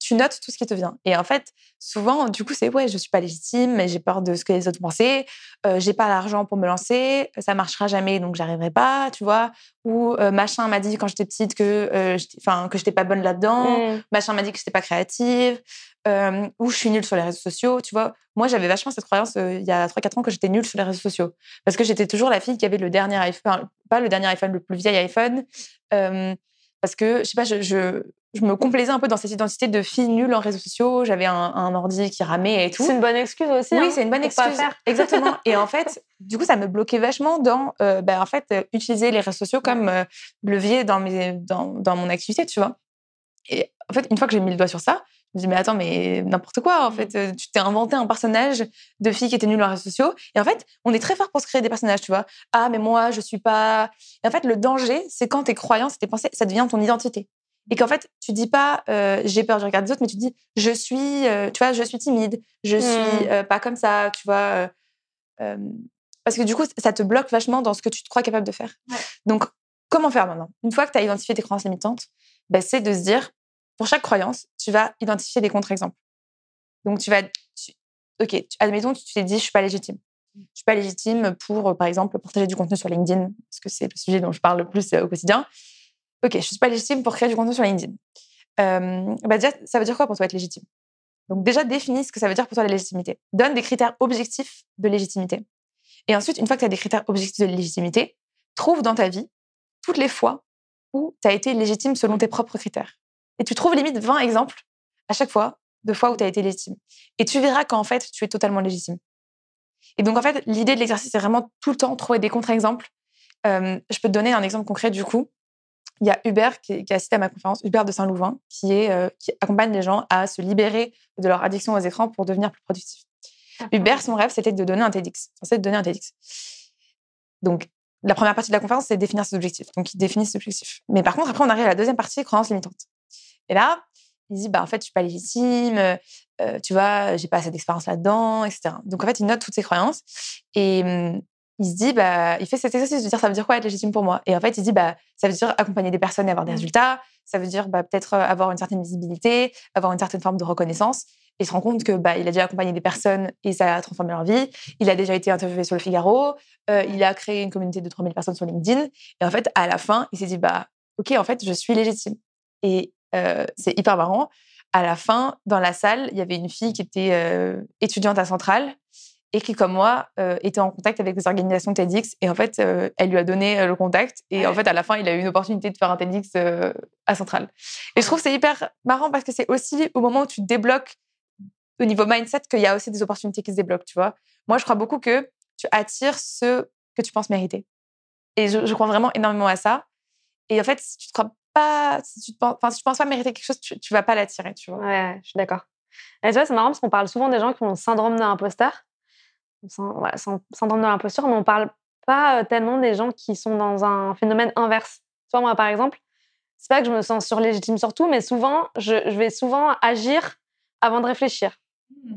Speaker 2: tu notes tout ce qui te vient. Et en fait, souvent, du coup, c'est ouais, je suis pas légitime, mais j'ai peur de ce que les autres pensaient. Euh, j'ai pas l'argent pour me lancer, ça marchera jamais, donc j'arriverai pas, tu vois. Ou machin m'a dit quand j'étais petite que, enfin, que j'étais pas bonne là-dedans. Mmh. Machin m'a dit que j'étais pas créative. ou je suis nulle sur les réseaux sociaux, tu vois. Moi, j'avais vachement cette croyance il y a 3-4 ans que j'étais nulle sur les réseaux sociaux. Parce que j'étais toujours la fille qui avait le dernier iPhone, pas le dernier iPhone, le plus vieil iPhone. parce que, je sais pas, je je me complaisais un peu dans cette identité de fille nulle en réseaux sociaux. J'avais un, ordi qui ramait et tout.
Speaker 1: C'est une bonne excuse aussi.
Speaker 2: Oui,
Speaker 1: hein,
Speaker 2: c'est une bonne excuse. Exactement. et en fait, du coup, ça me bloquait vachement dans, euh, ben, en fait, euh, utiliser les réseaux sociaux comme euh, levier dans, mes, dans, dans, mon activité, tu vois. Et en fait, une fois que j'ai mis le doigt sur ça, je me dis, mais attends, mais n'importe quoi, en fait. Tu t'es inventé un personnage de fille qui était nulle en réseaux sociaux. Et en fait, on est très fort pour se créer des personnages, tu vois. Ah, mais moi, je suis pas. Et en fait, le danger, c'est quand tes croyances, tes pensées, ça devient ton identité et qu'en fait tu dis pas euh, j'ai peur du regard des autres mais tu dis je suis euh, tu vois je suis timide je suis mmh. euh, pas comme ça tu vois parce que du coup ça te bloque vachement dans ce que tu te crois capable de faire. Donc comment faire maintenant? Une fois que tu as identifié tes croyances limitantes ben, c'est de se dire pour chaque croyance tu vas identifier des contre-exemples. Donc tu vas ok admettons tu t'es dit je suis pas légitime. Je suis pas légitime pour par exemple partager du contenu sur LinkedIn parce que c'est le sujet dont je parle le plus au quotidien OK, je suis pas légitime pour créer du contenu sur LinkedIn. bah déjà, ça veut dire quoi pour toi être légitime? Donc déjà, définis ce que ça veut dire pour toi la légitimité. Donne des critères objectifs de légitimité. Et ensuite, une fois que tu as des critères objectifs de légitimité, trouve dans ta vie toutes les fois où tu as été légitime selon tes propres critères. Et tu trouves limite 20 exemples à chaque fois de fois où tu as été légitime. Et tu verras qu'en fait, tu es totalement légitime. Et donc, en fait, l'idée de l'exercice, c'est vraiment tout le temps trouver des contre-exemples. je peux te donner un exemple concret du coup il y a Hubert qui, qui, a assisté à ma conférence, Hubert de Saint-Louvain, qui, est, euh, qui accompagne les gens à se libérer de leur addiction aux écrans pour devenir plus productifs. Hubert, son rêve, c'était de donner un TEDx. Censé de donner un TEDx. Donc, la première partie de la conférence, c'est définir ses objectifs. Donc, il définit ses objectifs. Mais par contre, après, on arrive à la deuxième partie, croyances limitantes. Et là, il dit, bah, en fait, je suis pas légitime, euh, tu vois, j'ai pas assez d'expérience là-dedans, etc. Donc, en fait, il note toutes ses croyances. Et hum, il se dit, bah, il fait cet exercice de dire ça veut dire quoi être légitime pour moi? Et en fait, il se dit, bah, ça veut dire accompagner des personnes et avoir des mmh. résultats, ça veut dire bah, peut-être euh, avoir une certaine visibilité, avoir une certaine forme de reconnaissance. Et il se rend compte que bah, il a déjà accompagné des personnes et ça a transformé leur vie. Il a déjà été interviewé sur le Figaro, euh, il a créé une communauté de 3000 personnes sur LinkedIn. Et en fait, à la fin, il s'est dit, bah, OK, en fait, je suis légitime. Et euh, c'est hyper marrant. À la fin, dans la salle, il y avait une fille qui était étudiante à Centrale et qui, comme moi, euh, était en contact avec des organisations TEDx. Et en fait, euh, elle lui a donné euh, le contact. Et en fait, à la fin, il a eu une opportunité de faire un TEDx à Centrale. Et je trouve que c'est hyper marrant parce que c'est aussi au moment où tu débloques au niveau mindset qu'il y a aussi des opportunités qui se débloquent, tu vois. Moi, je crois beaucoup que tu attires ce que tu penses mériter. Et je, crois vraiment énormément à ça. Et en fait, si tu te crois pas, si tu, penses, si tu penses pas mériter quelque chose, tu, ne vas pas l'attirer, tu vois.
Speaker 1: Ouais, je suis d'accord. Et tu vois, c'est marrant parce qu'on parle souvent des gens qui ont le syndrome de l'imposteur syndrome de l'imposture, mais on parle pas euh, tellement des gens qui sont dans un phénomène inverse. Tu vois, moi, par exemple, c'est pas que je me sens surlégitime sur tout, mais souvent, je, vais souvent agir avant de réfléchir. Mmh.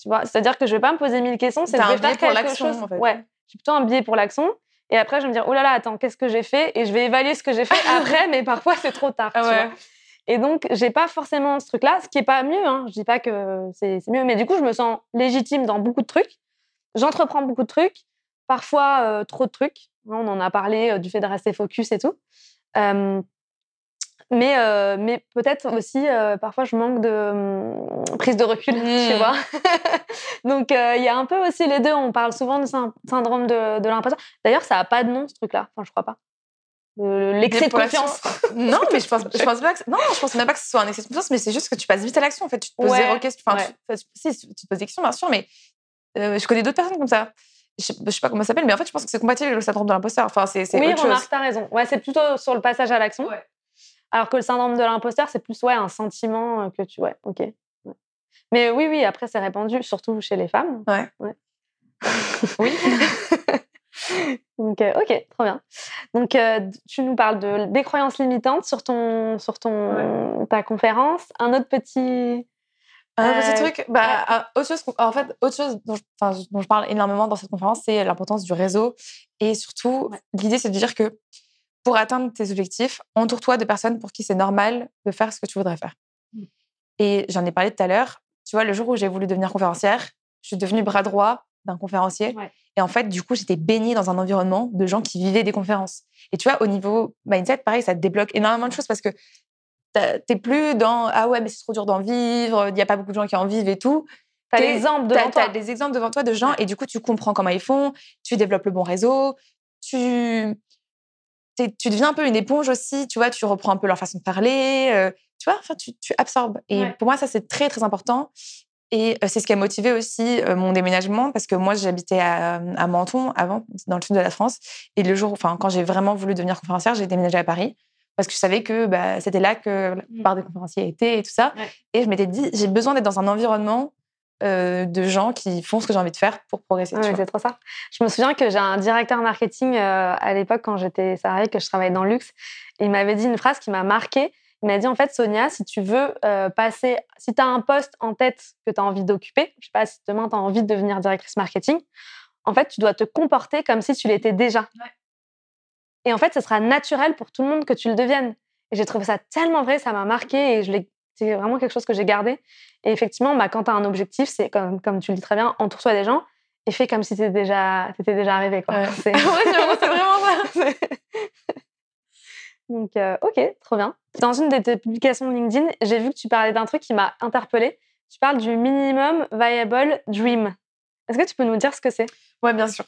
Speaker 1: Tu vois, c'est-à-dire que je vais pas me poser mille questions, c'est
Speaker 2: que je vais faire quelque chose.
Speaker 1: En fait. Ouais, j'ai plutôt un biais pour l'action. Et après, je vais me dire, oh là là, attends, qu'est-ce que j'ai fait Et je vais évaluer ce que j'ai fait après, mais parfois, c'est trop tard. Ah Et donc, j'ai pas forcément ce truc-là, ce qui est pas mieux. Hein. Je dis pas que c'est mieux, mais du coup, je me sens légitime dans beaucoup de trucs. J'entreprends beaucoup de trucs, parfois euh, trop de trucs. On en a parlé euh, du fait de rester focus et tout. mais euh, mais peut-être aussi, parfois, je manque de hum, prise de recul, tu mmh. vois. donc, il y a un peu aussi les deux. On parle souvent du syndrome de, de l'imposteur. D'ailleurs, ça a pas de nom, ce truc-là. Enfin, je crois pas l'excès de confiance.
Speaker 2: non, mais je pense, je pense pas que, non, je pense même pas que ce soit un excès de confiance, mais c'est juste que tu passes vite à l'action. En fait, tu te poses zéro question. Enfin, tu, tu te poses des questions, bien sûr, mais euh, je connais d'autres personnes comme ça. Je sais, sais pas comment ça s'appelle, mais en fait, je pense que c'est compatible avec le syndrome de l'imposteur. Enfin, c'est,
Speaker 1: oui,
Speaker 2: autre
Speaker 1: remarque, t'as raison. Ouais, c'est plutôt sur le passage à l'action. Alors que le syndrome de l'imposteur, c'est plus ouais, un sentiment euh, que tu. Ouais, ok. Mais oui, oui, après, c'est répandu, surtout chez les femmes.
Speaker 2: Ouais.
Speaker 1: oui. Donc, euh, ok, trop bien. Donc, euh, tu nous parles de, des croyances limitantes sur, ton, sur ton, ta conférence. Un autre petit.
Speaker 2: Un petit euh, truc, bah, autre chose, en fait, autre chose dont je, dont je, parle énormément dans cette conférence, c'est l'importance du réseau. Et surtout, l'idée, c'est de dire que pour atteindre tes objectifs, entoure-toi de personnes pour qui c'est normal de faire ce que tu voudrais faire. Mmh. Et j'en ai parlé tout à l'heure. Tu vois, le jour où j'ai voulu devenir conférencière, je suis devenue bras droit d'un conférencier. Et en fait, du coup, j'étais baignée dans un environnement de gens qui vivaient des conférences. Et tu vois, au niveau mindset, pareil, ça te débloque énormément de choses parce que t'es plus dans ah ouais, mais c'est trop dur d'en vivre, il n'y a pas beaucoup de gens qui en vivent et tout.
Speaker 1: T'as des exemples devant toi.
Speaker 2: As des exemples devant toi de gens et du coup, tu comprends comment ils font, tu développes le bon réseau, tu tu deviens un peu une éponge aussi, tu vois, tu reprends un peu leur façon de parler, euh, tu vois, enfin, tu, tu absorbes. Et pour moi, ça, c'est très, très important. Et c'est ce qui a motivé aussi mon déménagement parce que moi, j'habitais à, à, Menton avant, dans le sud de la France. Et le jour, enfin, quand j'ai vraiment voulu devenir conférencière, j'ai déménagé à Paris parce que je savais que bah, c'était là que la mmh. plupart des conférenciers étaient et tout ça. Et je m'étais dit, j'ai besoin d'être dans un environnement de gens qui font ce que j'ai envie de faire pour progresser.
Speaker 1: c'est trop ça. Je me souviens que j'ai un directeur marketing à l'époque quand j'étais salariée, que je travaillais dans le luxe. Et il m'avait dit une phrase qui m'a marquée. Il m'a dit en fait, Sonia, si tu veux euh, passer, si tu as un poste en tête que tu as envie d'occuper, je sais pas si demain tu as envie de devenir directrice marketing, en fait, tu dois te comporter comme si tu l'étais déjà. Et en fait, ce sera naturel pour tout le monde que tu le deviennes. Et j'ai trouvé ça tellement vrai, ça m'a marqué et je c'est vraiment quelque chose que j'ai gardé. Et effectivement, bah, quand tu as un objectif, c'est comme, comme tu le dis très bien, entoure-toi des gens et fais comme si tu déjà, étais déjà arrivé. Quoi.
Speaker 2: C'est vraiment ça.
Speaker 1: Donc, euh, ok, trop bien. Dans une de tes publications LinkedIn, j'ai vu que tu parlais d'un truc qui m'a interpellée. Tu parles du minimum viable dream. Est-ce que tu peux nous dire ce que c'est?
Speaker 2: Oui, bien sûr.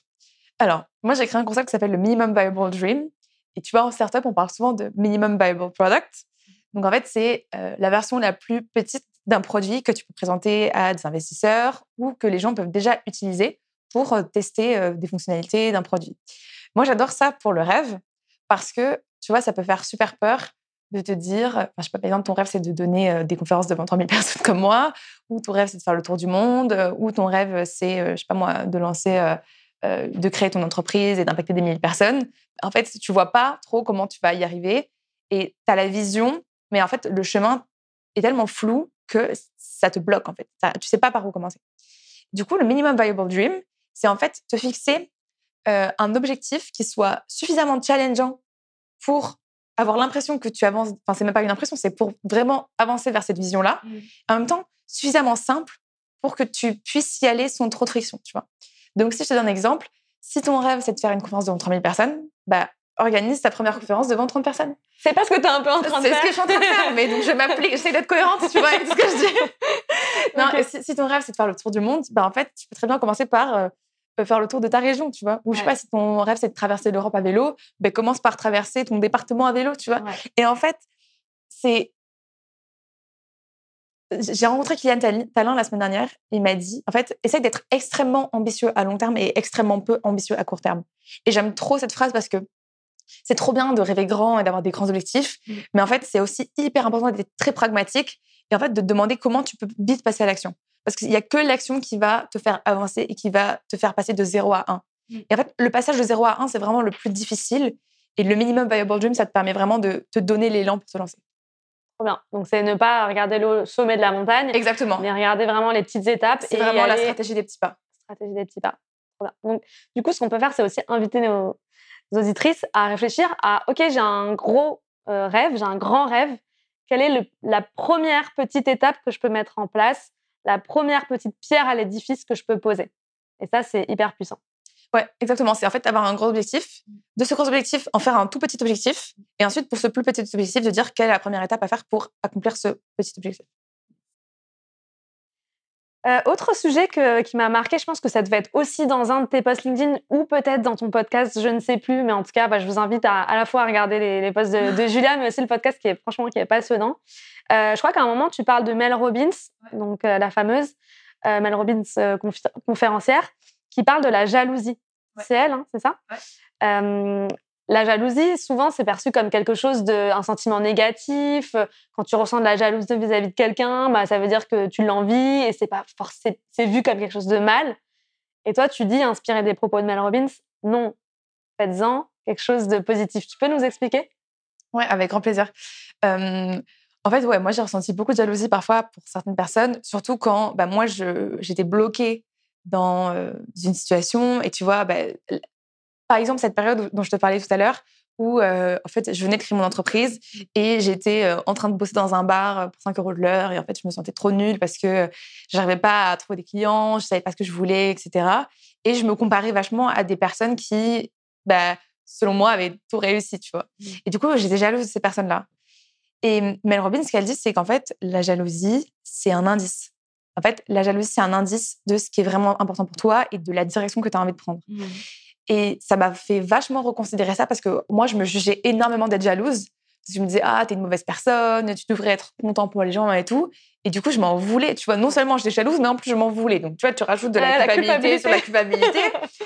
Speaker 2: Alors, moi, j'ai créé un concept qui s'appelle le minimum viable dream. Et tu vois, en startup, on parle souvent de minimum viable product. Donc, en fait, c'est euh, la version la plus petite d'un produit que tu peux présenter à des investisseurs ou que les gens peuvent déjà utiliser pour euh, tester des fonctionnalités d'un produit. Moi, j'adore ça pour le rêve parce que tu vois, ça peut faire super peur de te dire, je sais pas, par exemple, ton rêve, c'est de donner euh, des conférences devant 3000 personnes comme moi, ou ton rêve, c'est de faire le tour du monde, euh, ou ton rêve, c'est, euh, je sais pas moi, de lancer, de créer ton entreprise et d'impacter des milliers de personnes. En fait, tu vois pas trop comment tu vas y arriver et tu as la vision, mais en fait, le chemin est tellement flou que ça te bloque, en fait. tu sais pas par où commencer. Du coup, le minimum viable dream, c'est en fait te fixer un objectif qui soit suffisamment challengeant pour avoir l'impression que tu avances, enfin, c'est même pas une impression, c'est pour vraiment avancer vers cette vision-là. Mmh. En même temps, suffisamment simple pour que tu puisses y aller sans trop de friction, tu vois. Donc, si je te donne un exemple, si ton rêve, c'est de faire une conférence devant 3000 personnes, bah, organise ta première conférence devant 30 personnes.
Speaker 1: C'est pas ce que tu es un peu en train de
Speaker 2: faire. C'est ce que je suis en train de faire, mais donc je m'applique, j'essaie d'être cohérente, tu vois, avec ce que je dis. non, si, ton rêve, c'est de faire le tour du monde, bah, en fait, tu peux très bien commencer par euh, faire le tour de ta région, tu vois. Ou je sais pas, si ton rêve, c'est de traverser l'Europe à vélo, ben, commence par traverser ton département à vélo, tu vois. Et en fait, c'est... J'ai rencontré Kylian Talin la semaine dernière. Il m'a dit, en fait, essaye d'être extrêmement ambitieux à long terme et extrêmement peu ambitieux à court terme. Et j'aime trop cette phrase parce que c'est trop bien de rêver grand et d'avoir des grands objectifs, mmh. mais en fait, c'est aussi hyper important d'être très pragmatique et en fait de te demander comment tu peux vite passer à l'action. Parce qu'il n'y a que l'action qui va te faire avancer et qui va te faire passer de 0 à 1. Mm. Et en fait, le passage de 0 à 1, c'est vraiment le plus difficile. Et le minimum viable dream, ça te permet vraiment de te donner l'élan pour te lancer.
Speaker 1: Bien. Donc, c'est ne pas regarder le sommet de la montagne.
Speaker 2: Exactement.
Speaker 1: Mais regarder vraiment les petites étapes.
Speaker 2: C'est vraiment la stratégie des petits pas.
Speaker 1: Stratégie des petits pas. Bien. Donc, du coup, ce qu'on peut faire, c'est aussi inviter nos, auditrices à réfléchir à OK, j'ai un gros euh, rêve, j'ai un grand rêve. quelle est la première petite étape que je peux mettre en place, la première petite pierre à l'édifice que je peux poser? Et ça, c'est hyper puissant.
Speaker 2: Ouais, exactement. C'est en fait avoir un gros objectif, de ce gros objectif, en faire un tout petit objectif, et ensuite, pour ce plus petit objectif, de dire quelle est la première étape à faire pour accomplir ce petit objectif.
Speaker 1: Euh, autre sujet qui m'a marqué, je pense que ça devait être aussi dans un de tes posts LinkedIn ou peut-être dans ton podcast, je ne sais plus, mais en tout cas, bah, je vous invite à, à la fois à regarder les, posts de, Julia, mais aussi le podcast qui est franchement qui est passionnant. Euh, je crois qu'à un moment, tu parles de Mel Robbins, donc euh, la fameuse Mel Robbins conférencière, qui parle de la jalousie. C'est elle, hein, c'est ça? La jalousie, souvent, c'est perçu comme quelque chose de, un sentiment négatif. Quand tu ressens de la jalousie vis-à-vis de quelqu'un, bah, ça veut dire que tu l'envies et c'est pas forcément, c'est vu comme quelque chose de mal. Et toi, tu dis, inspiré des propos de Mel Robbins, non, faites-en quelque chose de positif. Tu peux nous expliquer?
Speaker 2: Ouais, avec grand plaisir. en fait, ouais, moi, j'ai ressenti beaucoup de jalousie parfois pour certaines personnes, surtout quand bah, moi, j'étais bloquée dans une situation et tu vois, bah, par exemple, cette période dont je te parlais tout à l'heure, où en fait, je venais de créer mon entreprise et j'étais en train de bosser dans un bar pour 5 euros de l'heure et en fait, je me sentais trop nulle parce que je n'arrivais pas à trouver des clients, je savais pas ce que je voulais, etc. Et je me comparais vachement à des personnes qui, bah, selon moi, avaient tout réussi, tu vois. Mmh. Et du coup, j'étais jalouse de ces personnes-là. Et Mel Robbins, ce qu'elle dit, c'est qu'en fait, la jalousie, c'est un indice. En fait, la jalousie, c'est un indice de ce qui est vraiment important pour toi et de la direction que tu as envie de prendre. Mmh. Et ça m'a fait vachement reconsidérer ça parce que moi, je me jugeais énormément d'être jalouse. Parce que je me disais, ah, t'es une mauvaise personne, tu devrais être content pour les gens et tout. Et du coup, je m'en voulais. Tu vois, non seulement j'étais jalouse, mais en plus, je m'en voulais. Donc, tu vois, tu rajoutes de la, culpabilité, sur la culpabilité.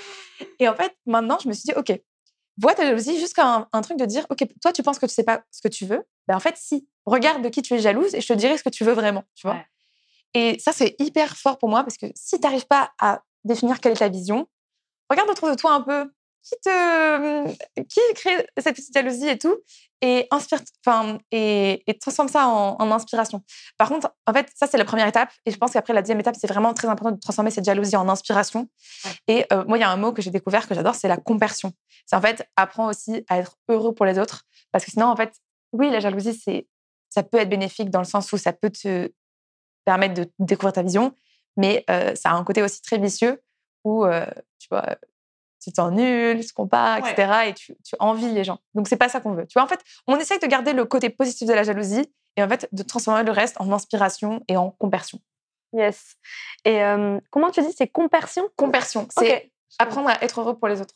Speaker 2: et en fait, maintenant, je me suis dit, OK, vois ta jalousie jusqu'à un, truc de dire, OK, toi, tu penses que tu sais pas ce que tu veux. Ben, en fait, si. Regarde de qui tu es jalouse et je te dirai ce que tu veux vraiment. Tu vois. Et ça, c'est hyper fort pour moi parce que si tu n'arrives pas à définir quelle est ta vision, regarde autour de toi un peu qui te qui crée cette petite jalousie et tout et inspire enfin et, et, transforme ça en, inspiration. Par contre en fait ça c'est la première étape et je pense qu'après la deuxième étape c'est vraiment très important de transformer cette jalousie en inspiration. Et euh, moi il y a un mot que j'ai découvert que j'adore c'est la compersion c'est en fait apprends aussi à être heureux pour les autres parce que sinon en fait oui la jalousie c'est ça peut être bénéfique dans le sens où ça peut te permettre de découvrir ta vision mais euh, ça a un côté aussi très vicieux où, tu vois, tu t'en nul, tu te compares, etc. Et tu, tu envies les gens. Donc, c'est pas ça qu'on veut. Tu vois, en fait, on essaye de garder le côté positif de la jalousie et en fait, de transformer le reste en inspiration et en compersion.
Speaker 1: Yes. Et comment tu dis c'est compersion?
Speaker 2: Compersion. C'est apprendre à être heureux pour les autres.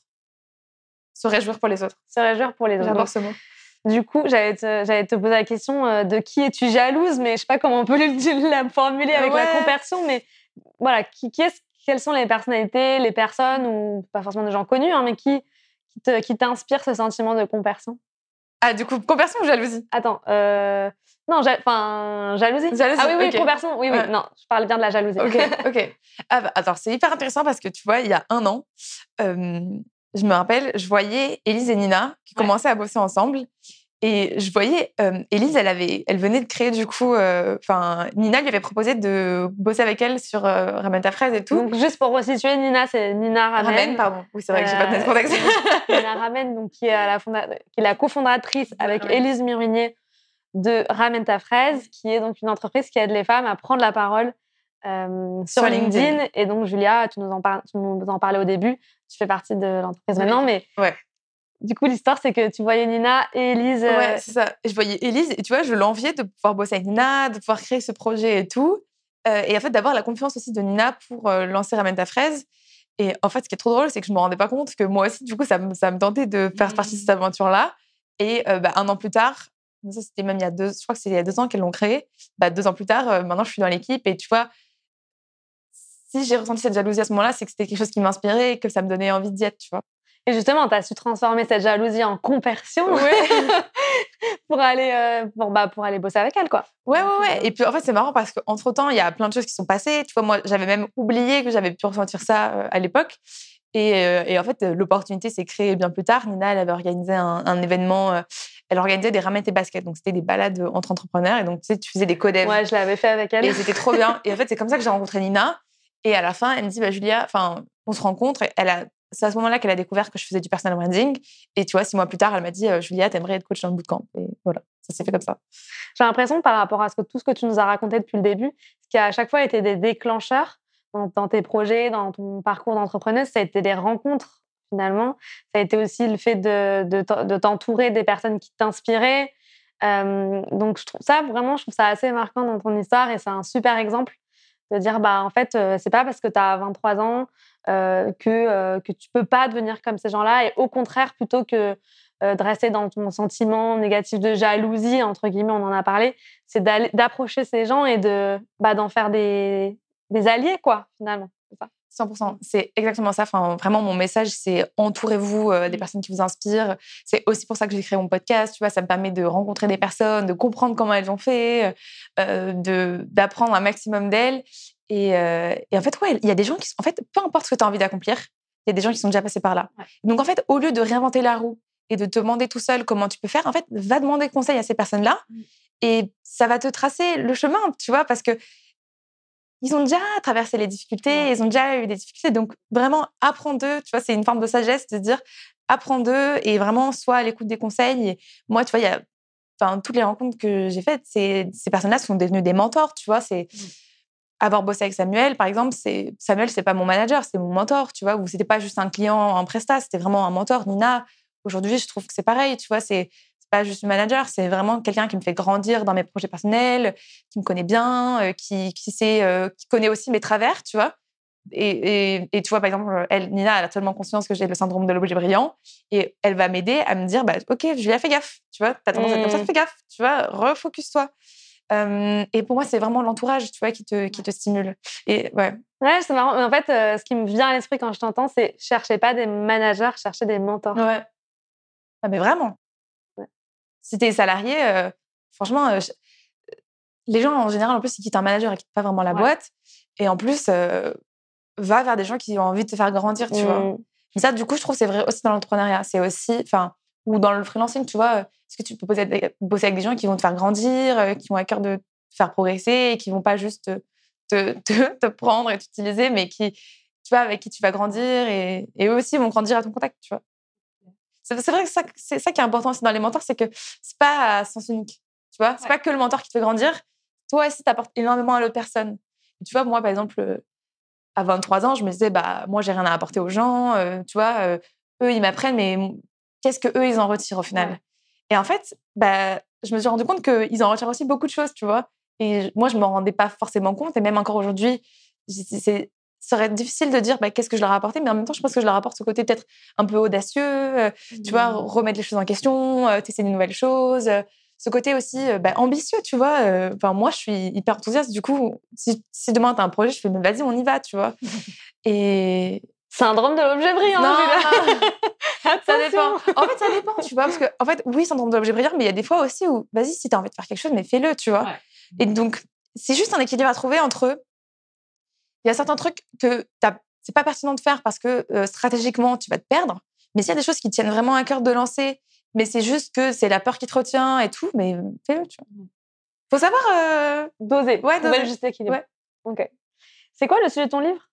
Speaker 2: Se réjouir pour les autres.
Speaker 1: Se réjouir pour les autres.
Speaker 2: J'adore ce mot.
Speaker 1: Du coup, j'allais te, te, poser la question de qui es-tu jalouse, mais je sais pas comment on peut la formuler avec la compersion, mais voilà, qui, qui est-ce quelles sont les personnalités, les personnes, ou pas forcément des gens connus, hein, mais qui, qui t'inspirent ce sentiment de compersion?
Speaker 2: Ah, du coup, compersion ou jalousie?
Speaker 1: Attends, euh... non, enfin, jalousie.
Speaker 2: jalousie.
Speaker 1: Ah oui, oui, compersion, oui, oui, non, je parle bien de la jalousie.
Speaker 2: Ok, ok. Ah, bah, attends, c'est hyper intéressant parce que tu vois, il y a un an, je me rappelle, je voyais Elise et Nina qui commençaient à bosser ensemble. Et je voyais, euh, Elise, elle, avait, elle venait de créer du coup, euh, enfin, Nina lui avait proposé de bosser avec elle sur euh, Ramène ta fraise et tout.
Speaker 1: Donc, juste pour resituer, Nina, c'est Nina Ramen.
Speaker 2: Ramen, pardon. Oui, c'est vrai que j'ai pas de contexte.
Speaker 1: Nina Ramen, donc, qui, est la qui est la cofondatrice avec Elise Murinier de Ramène ta fraise, qui est donc une entreprise qui aide les femmes à prendre la parole sur, LinkedIn. Et donc, Julia, tu nous, en tu nous en parlais au début. Tu fais partie de l'entreprise maintenant, mais
Speaker 2: ouais.
Speaker 1: Du coup, l'histoire, c'est que tu voyais Nina et Elise.
Speaker 2: Ouais, euh, c'est ça. Je voyais Elise et tu vois, je l'enviais de pouvoir bosser avec Nina, de pouvoir créer ce projet et tout. Euh, et en fait, d'avoir la confiance aussi de Nina pour euh, lancer Ramène ta fraise. Et en fait, ce qui est trop drôle, c'est que je me rendais pas compte que moi aussi, du coup, ça me, ça me tentait de faire partie de cette mmh. aventure-là. Et bah, un an plus tard, ça c'était même il y a deux, je crois que c'est il y a deux ans qu'elles l'ont créé. Bah, deux ans plus tard, maintenant je suis dans l'équipe et tu vois, si j'ai ressenti cette jalousie à ce moment-là, c'est que c'était quelque chose qui m'inspirait et que ça me donnait envie d'y être, tu vois.
Speaker 1: Et justement, tu as su transformer cette jalousie en compersion pour, aller, euh, bah, pour aller bosser avec elle. Quoi.
Speaker 2: Ouais, ouais, ouais. Euh, et puis en fait, c'est marrant parce qu'entre-temps, il y a plein de choses qui sont passées. Tu vois, moi, j'avais même oublié que j'avais pu ressentir ça euh, à l'époque. Et, en fait, l'opportunité s'est créée bien plus tard. Nina, elle avait organisé un, événement. elle organisait des ramettes et baskets. Donc, c'était des balades entre entrepreneurs. Et donc, tu sais, tu faisais des codems.
Speaker 1: Ouais, je l'avais fait avec elle.
Speaker 2: Et c'était trop bien. Et en fait, c'est comme ça que j'ai rencontré Nina. Et à la fin, elle me dit, bah, Julia, on se rencontre. C'est à ce moment-là qu'elle a découvert que je faisais du personal branding. Et tu vois, six mois plus tard, elle m'a dit Julia, t'aimerais être coach dans le bootcamp. Et voilà, ça s'est fait comme ça.
Speaker 1: J'ai l'impression, par rapport à tout ce que tu nous as raconté depuis le début, ce qui a à chaque fois été des déclencheurs dans, tes projets, dans ton parcours d'entrepreneuse, ça a été des rencontres finalement. Ça a été aussi le fait de, de, t'entourer des personnes qui t'inspiraient. donc je trouve ça vraiment, je trouve ça assez marquant dans ton histoire et c'est un super exemple de dire bah en fait c'est pas parce que tu as 23 ans que que tu peux pas devenir comme ces gens-là et au contraire plutôt que de rester dans ton sentiment négatif de jalousie entre guillemets on en a parlé c'est d'approcher ces gens et de bah, d'en faire des, des alliés quoi finalement
Speaker 2: 100%. C'est exactement ça. Enfin, vraiment, mon message, c'est entourez-vous euh, des mmh. personnes qui vous inspirent. C'est aussi pour ça que j'ai créé mon podcast. Tu vois, ça me permet de rencontrer des personnes, de comprendre comment elles ont fait, euh, de d'apprendre un maximum d'elles. Et, euh, et, en fait, ouais, il y a des gens qui, en fait, peu importe ce que tu as envie d'accomplir, il y a des gens qui sont déjà passés par là. Donc, en fait, au lieu de réinventer la roue et de te demander tout seul comment tu peux faire, en fait, va demander conseil à ces personnes-là. Mmh. Et ça va te tracer le chemin, tu vois, parce que ils ont déjà traversé les difficultés, ils ont déjà eu des difficultés. Donc, vraiment, apprends d'eux. Tu vois, c'est une forme de sagesse de dire apprends d'eux et vraiment sois à l'écoute des conseils. Et moi, tu vois, il y a enfin, toutes les rencontres que j'ai faites, ces personnes-là sont devenues des mentors. Tu vois, c'est mmh. avoir bossé avec Samuel, par exemple. C'est Samuel, c'est pas mon manager, c'est mon mentor. Tu vois, ou c'était pas juste un client en prestat, c'était vraiment un mentor. Nina, aujourd'hui, je trouve que c'est pareil. Tu vois, c'est pas juste manager, c'est vraiment quelqu'un qui me fait grandir dans mes projets personnels, qui me connaît bien, euh, qui, qui, sait, euh, qui connaît aussi mes travers, tu vois. Et, et, tu vois, par exemple, elle, Nina, elle a tellement conscience que j'ai le syndrome de l'objet brillant et elle va m'aider à me dire bah, Ok, Julia, fais gaffe, tu vois, t'as tendance à être comme ça, mmh. fais gaffe, tu vois, refocus-toi. et pour moi, c'est vraiment l'entourage, tu vois, qui te, qui te stimule. Et ouais.
Speaker 1: Ouais, c'est marrant. En fait, euh, ce qui me vient à l'esprit quand je t'entends, c'est cherchez pas des managers, cherchez des mentors.
Speaker 2: Ouais. Ah, mais vraiment. Si tu es salarié, euh, franchement, euh, les gens en général, en plus, ils quittent un manager et quittent pas vraiment la boîte. Et en plus, euh, va vers des gens qui ont envie de te faire grandir, tu vois. Mmh. Mais ça, du coup, je trouve c'est vrai aussi dans l'entrepreneuriat. C'est aussi, enfin, ou dans le freelancing, tu vois. Est-ce que tu peux bosser avec des gens qui vont te faire grandir, qui ont à cœur de te faire progresser et qui vont pas juste te, te, te prendre et t'utiliser, mais qui, tu vois, avec qui tu vas grandir et, et eux aussi vont grandir à ton contact, tu vois. C'est vrai que c'est ça qui est important aussi dans les mentors, c'est que c'est pas à sens unique. Tu vois, c'est pas que le mentor qui te fait grandir. Toi aussi, t'apportes énormément à l'autre personne. tu vois, moi, par exemple, euh, à 23 ans, je me disais, bah, moi, j'ai rien à apporter aux gens. Euh, tu vois, euh, eux, ils m'apprennent, mais qu'est-ce que eux, ils en retirent au final? Et en fait, bah, je me suis rendu compte qu'ils en retirent aussi beaucoup de choses, tu vois? Et moi, je m'en rendais pas forcément compte. Et même encore aujourd'hui, c'est ça serait difficile de dire bah, qu'est-ce que je leur ai apporté, mais en même temps, je pense que je leur apporte ce côté peut-être un peu audacieux, euh, tu vois, mmh. remettre les choses en question, euh, tester de nouvelles choses. Euh, ce côté aussi bah, ambitieux, tu vois. Enfin, moi, je suis hyper enthousiaste. Du coup, si, si demain, tu as un projet, je fais, vas-y, on y va, tu vois. Et.
Speaker 1: Syndrome de l'objet brillant. Non,
Speaker 2: ça dépend. En fait, ça dépend, tu vois. Parce que, en fait, oui, syndrome de l'objet brillant, mais il y a des fois aussi où, vas-y, si tu as envie de faire quelque chose, mais fais-le, tu vois. Et donc, c'est juste un équilibre à trouver entre il y a certains trucs que c'est pas pertinent de faire parce que euh, stratégiquement, tu vas te perdre. Mais s'il y a des choses qui tiennent vraiment à cœur de lancer, mais c'est juste que c'est la peur qui te retient et tout, mais fais-le, tu vois. Mmh. Faut savoir euh,
Speaker 1: doser.
Speaker 2: Ouais, doser.
Speaker 1: juste équilibre. Ouais. Ok. C'est quoi le sujet de ton livre?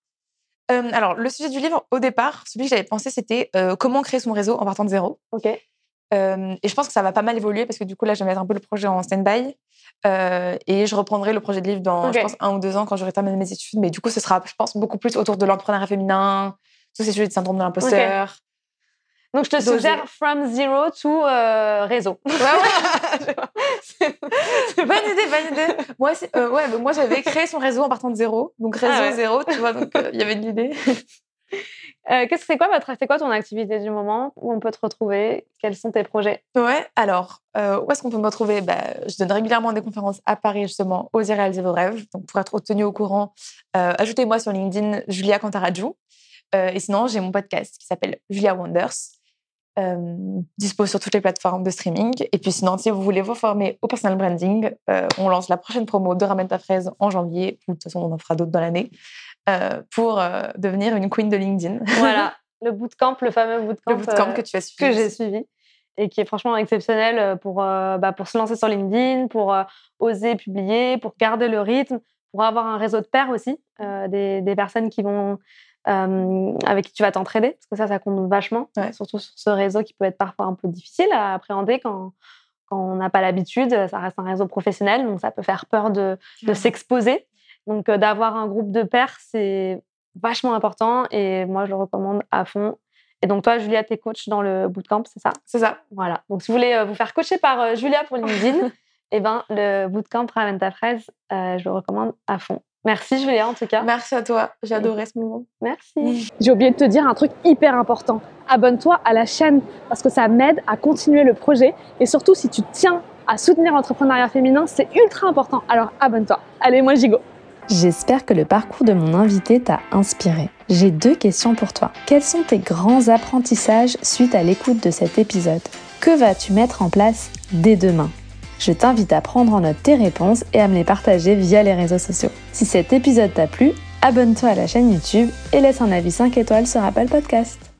Speaker 2: Euh, Alors, le sujet du livre, au départ, celui que j'avais pensé, c'était comment créer son réseau en partant de zéro.
Speaker 1: Ok.
Speaker 2: Et je pense que ça va pas mal évoluer parce que du coup, là, je vais mettre un peu le projet en stand-by. Euh, et je reprendrai le projet de livre dans, je pense, un ou deux ans quand j'aurai terminé mes études. Mais du coup, ce sera, je pense, beaucoup plus autour de l'entrepreneuriat féminin, tous ces sujets de syndrome de l'imposteur.
Speaker 1: Donc, je te suggère From Zero to euh, Réseau.
Speaker 2: Ouais, ouais. bonne idée, bonne idée. Moi, euh, ouais, moi j'avais créé son réseau en partant de zéro. Donc, réseau ah zéro, tu vois, donc il y avait de l'idée.
Speaker 1: Euh, qu'est-ce que c'est quoi votre, c'est quoi ton activité du moment Où on peut te retrouver? Quels sont tes projets?
Speaker 2: Ouais, alors euh, où est-ce qu'on peut me retrouver? Bah, Je donne régulièrement des conférences à Paris justement. Osez réaliser vos rêves. Donc pour être tenu au courant, euh, ajoutez-moi sur LinkedIn Julia Cantarajou. et sinon j'ai mon podcast qui s'appelle Julia Wonders. dispo sur toutes les plateformes de streaming. Et puis sinon, si vous voulez vous former au personal branding, on lance la prochaine promo de Ramène ta fraise en janvier. De toute façon, on en fera d'autres dans l'année. Euh, pour euh, devenir une queen de LinkedIn.
Speaker 1: Voilà, le bootcamp, le fameux bootcamp,
Speaker 2: le bootcamp euh, que tu as suivi.
Speaker 1: Que j'ai suivi et qui est franchement exceptionnel pour, bah, pour se lancer sur LinkedIn, pour oser publier, pour garder le rythme, pour avoir un réseau de pairs aussi, des, des, personnes qui vont avec qui tu vas t'entraider, parce que ça, ça compte vachement, surtout sur ce réseau qui peut être parfois un peu difficile à appréhender quand, quand on n'a pas l'habitude. Ça reste un réseau professionnel, donc ça peut faire peur de, de s'exposer. Donc, d'avoir un groupe de pairs, c'est vachement important et moi, je le recommande à fond. Et donc, toi, Julia, t'es coach dans le bootcamp, c'est ça?
Speaker 2: C'est ça.
Speaker 1: Voilà. Donc, si vous voulez vous faire coacher par Julia pour LinkedIn, eh ben, le bootcamp Ramène ta fraise, je le recommande à fond. Merci Julia en tout cas.
Speaker 2: Merci à toi, j'ai adoré ce moment.
Speaker 1: Merci. J'ai oublié de te dire un truc hyper important. Abonne-toi à la chaîne parce que ça m'aide à continuer le projet et surtout si tu tiens à soutenir l'entrepreneuriat féminin, c'est ultra important. Alors abonne-toi. Allez, moi j'y go.
Speaker 3: J'espère que le parcours de mon invité t'a inspiré. J'ai deux questions pour toi. Quels sont tes grands apprentissages suite à l'écoute de cet épisode? Que vas-tu mettre en place dès demain? Je t'invite à prendre en note tes réponses et à me les partager via les réseaux sociaux. Si cet épisode t'a plu, abonne-toi à la chaîne YouTube et laisse un avis 5 étoiles sur Apple Podcast.